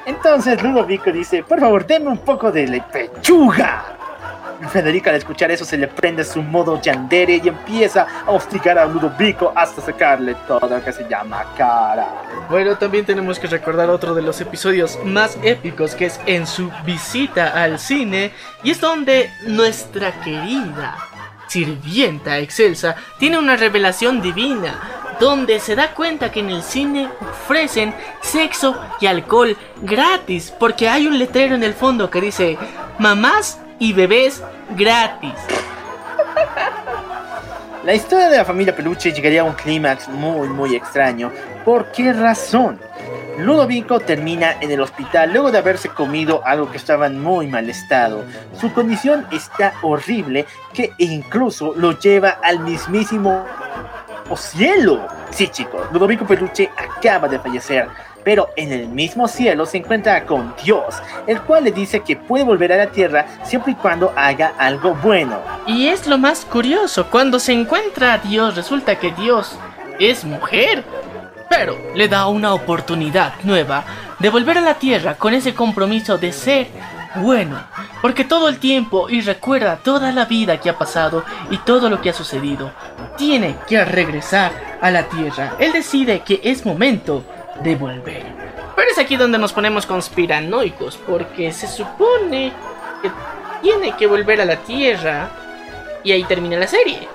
Entonces Ludovico dice, por favor, denme un poco de pechuga. Federica al escuchar eso se le prende su modo yandere y empieza a hostigar a Ludovico hasta sacarle todo lo que se llama cara. Bueno, también tenemos que recordar otro de los episodios más épicos que es en su visita al cine y es donde nuestra querida sirvienta excelsa tiene una revelación divina donde se da cuenta que en el cine ofrecen sexo y alcohol gratis porque hay un letrero en el fondo que dice mamás y bebés gratis. La historia de la familia Peluche llegaría a un clímax muy muy extraño. ¿Por qué razón? Ludovico termina en el hospital luego de haberse comido algo que estaba en muy mal estado. Su condición está horrible que incluso lo lleva al mismísimo cielo. Sí chicos, Ludovico Peluche acaba de fallecer pero en el mismo cielo se encuentra con Dios, el cual le dice que puede volver a la tierra siempre y cuando haga algo bueno. Y es lo más curioso, cuando se encuentra a Dios resulta que Dios es mujer, pero le da una oportunidad nueva de volver a la tierra con ese compromiso de ser bueno, porque todo el tiempo y recuerda toda la vida que ha pasado y todo lo que ha sucedido, tiene que regresar a la Tierra. Él decide que es momento de volver. Pero es aquí donde nos ponemos conspiranoicos, porque se supone que tiene que volver a la Tierra y ahí termina la serie.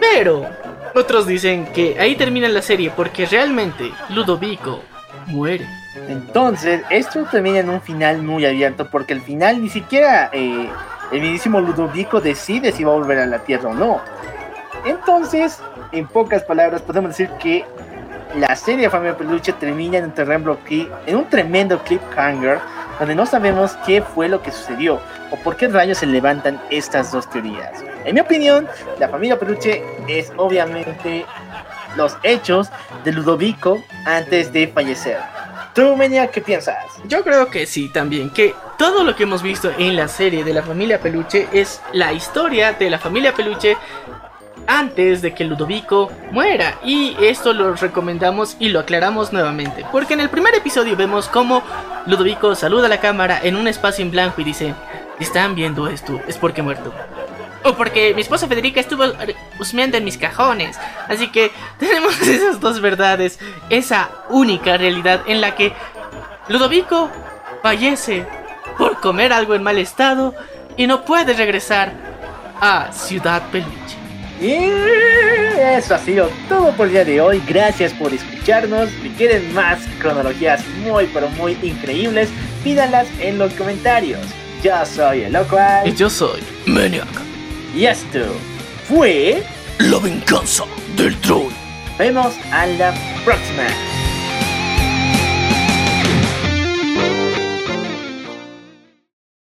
Pero otros dicen que ahí termina la serie porque realmente Ludovico muere. Entonces, esto termina en un final muy abierto porque al final ni siquiera eh, el mismísimo Ludovico decide si va a volver a la Tierra o no. Entonces, en pocas palabras, podemos decir que la serie Familia Peluche termina en un, terreno, en un tremendo cliffhanger donde no sabemos qué fue lo que sucedió o por qué rayos se levantan estas dos teorías. En mi opinión, la familia Peluche es obviamente los hechos de Ludovico antes de fallecer. ¿Tú, Menia, qué piensas? Yo creo que sí, también. Que todo lo que hemos visto en la serie de la familia Peluche es la historia de la familia Peluche antes de que Ludovico muera. Y esto lo recomendamos y lo aclaramos nuevamente. Porque en el primer episodio vemos cómo Ludovico saluda a la cámara en un espacio en blanco y dice, están viendo esto, es porque he muerto. O porque mi esposa Federica estuvo husmeando en mis cajones. Así que tenemos esas dos verdades. Esa única realidad en la que Ludovico fallece por comer algo en mal estado y no puede regresar a Ciudad Peluche. Y eso ha sido todo por el día de hoy. Gracias por escucharnos. Si quieren más cronologías muy pero muy increíbles, pídanlas en los comentarios. Yo soy el Locual. Y yo soy Maniac. Y esto fue La venganza del troll. Vemos a la próxima.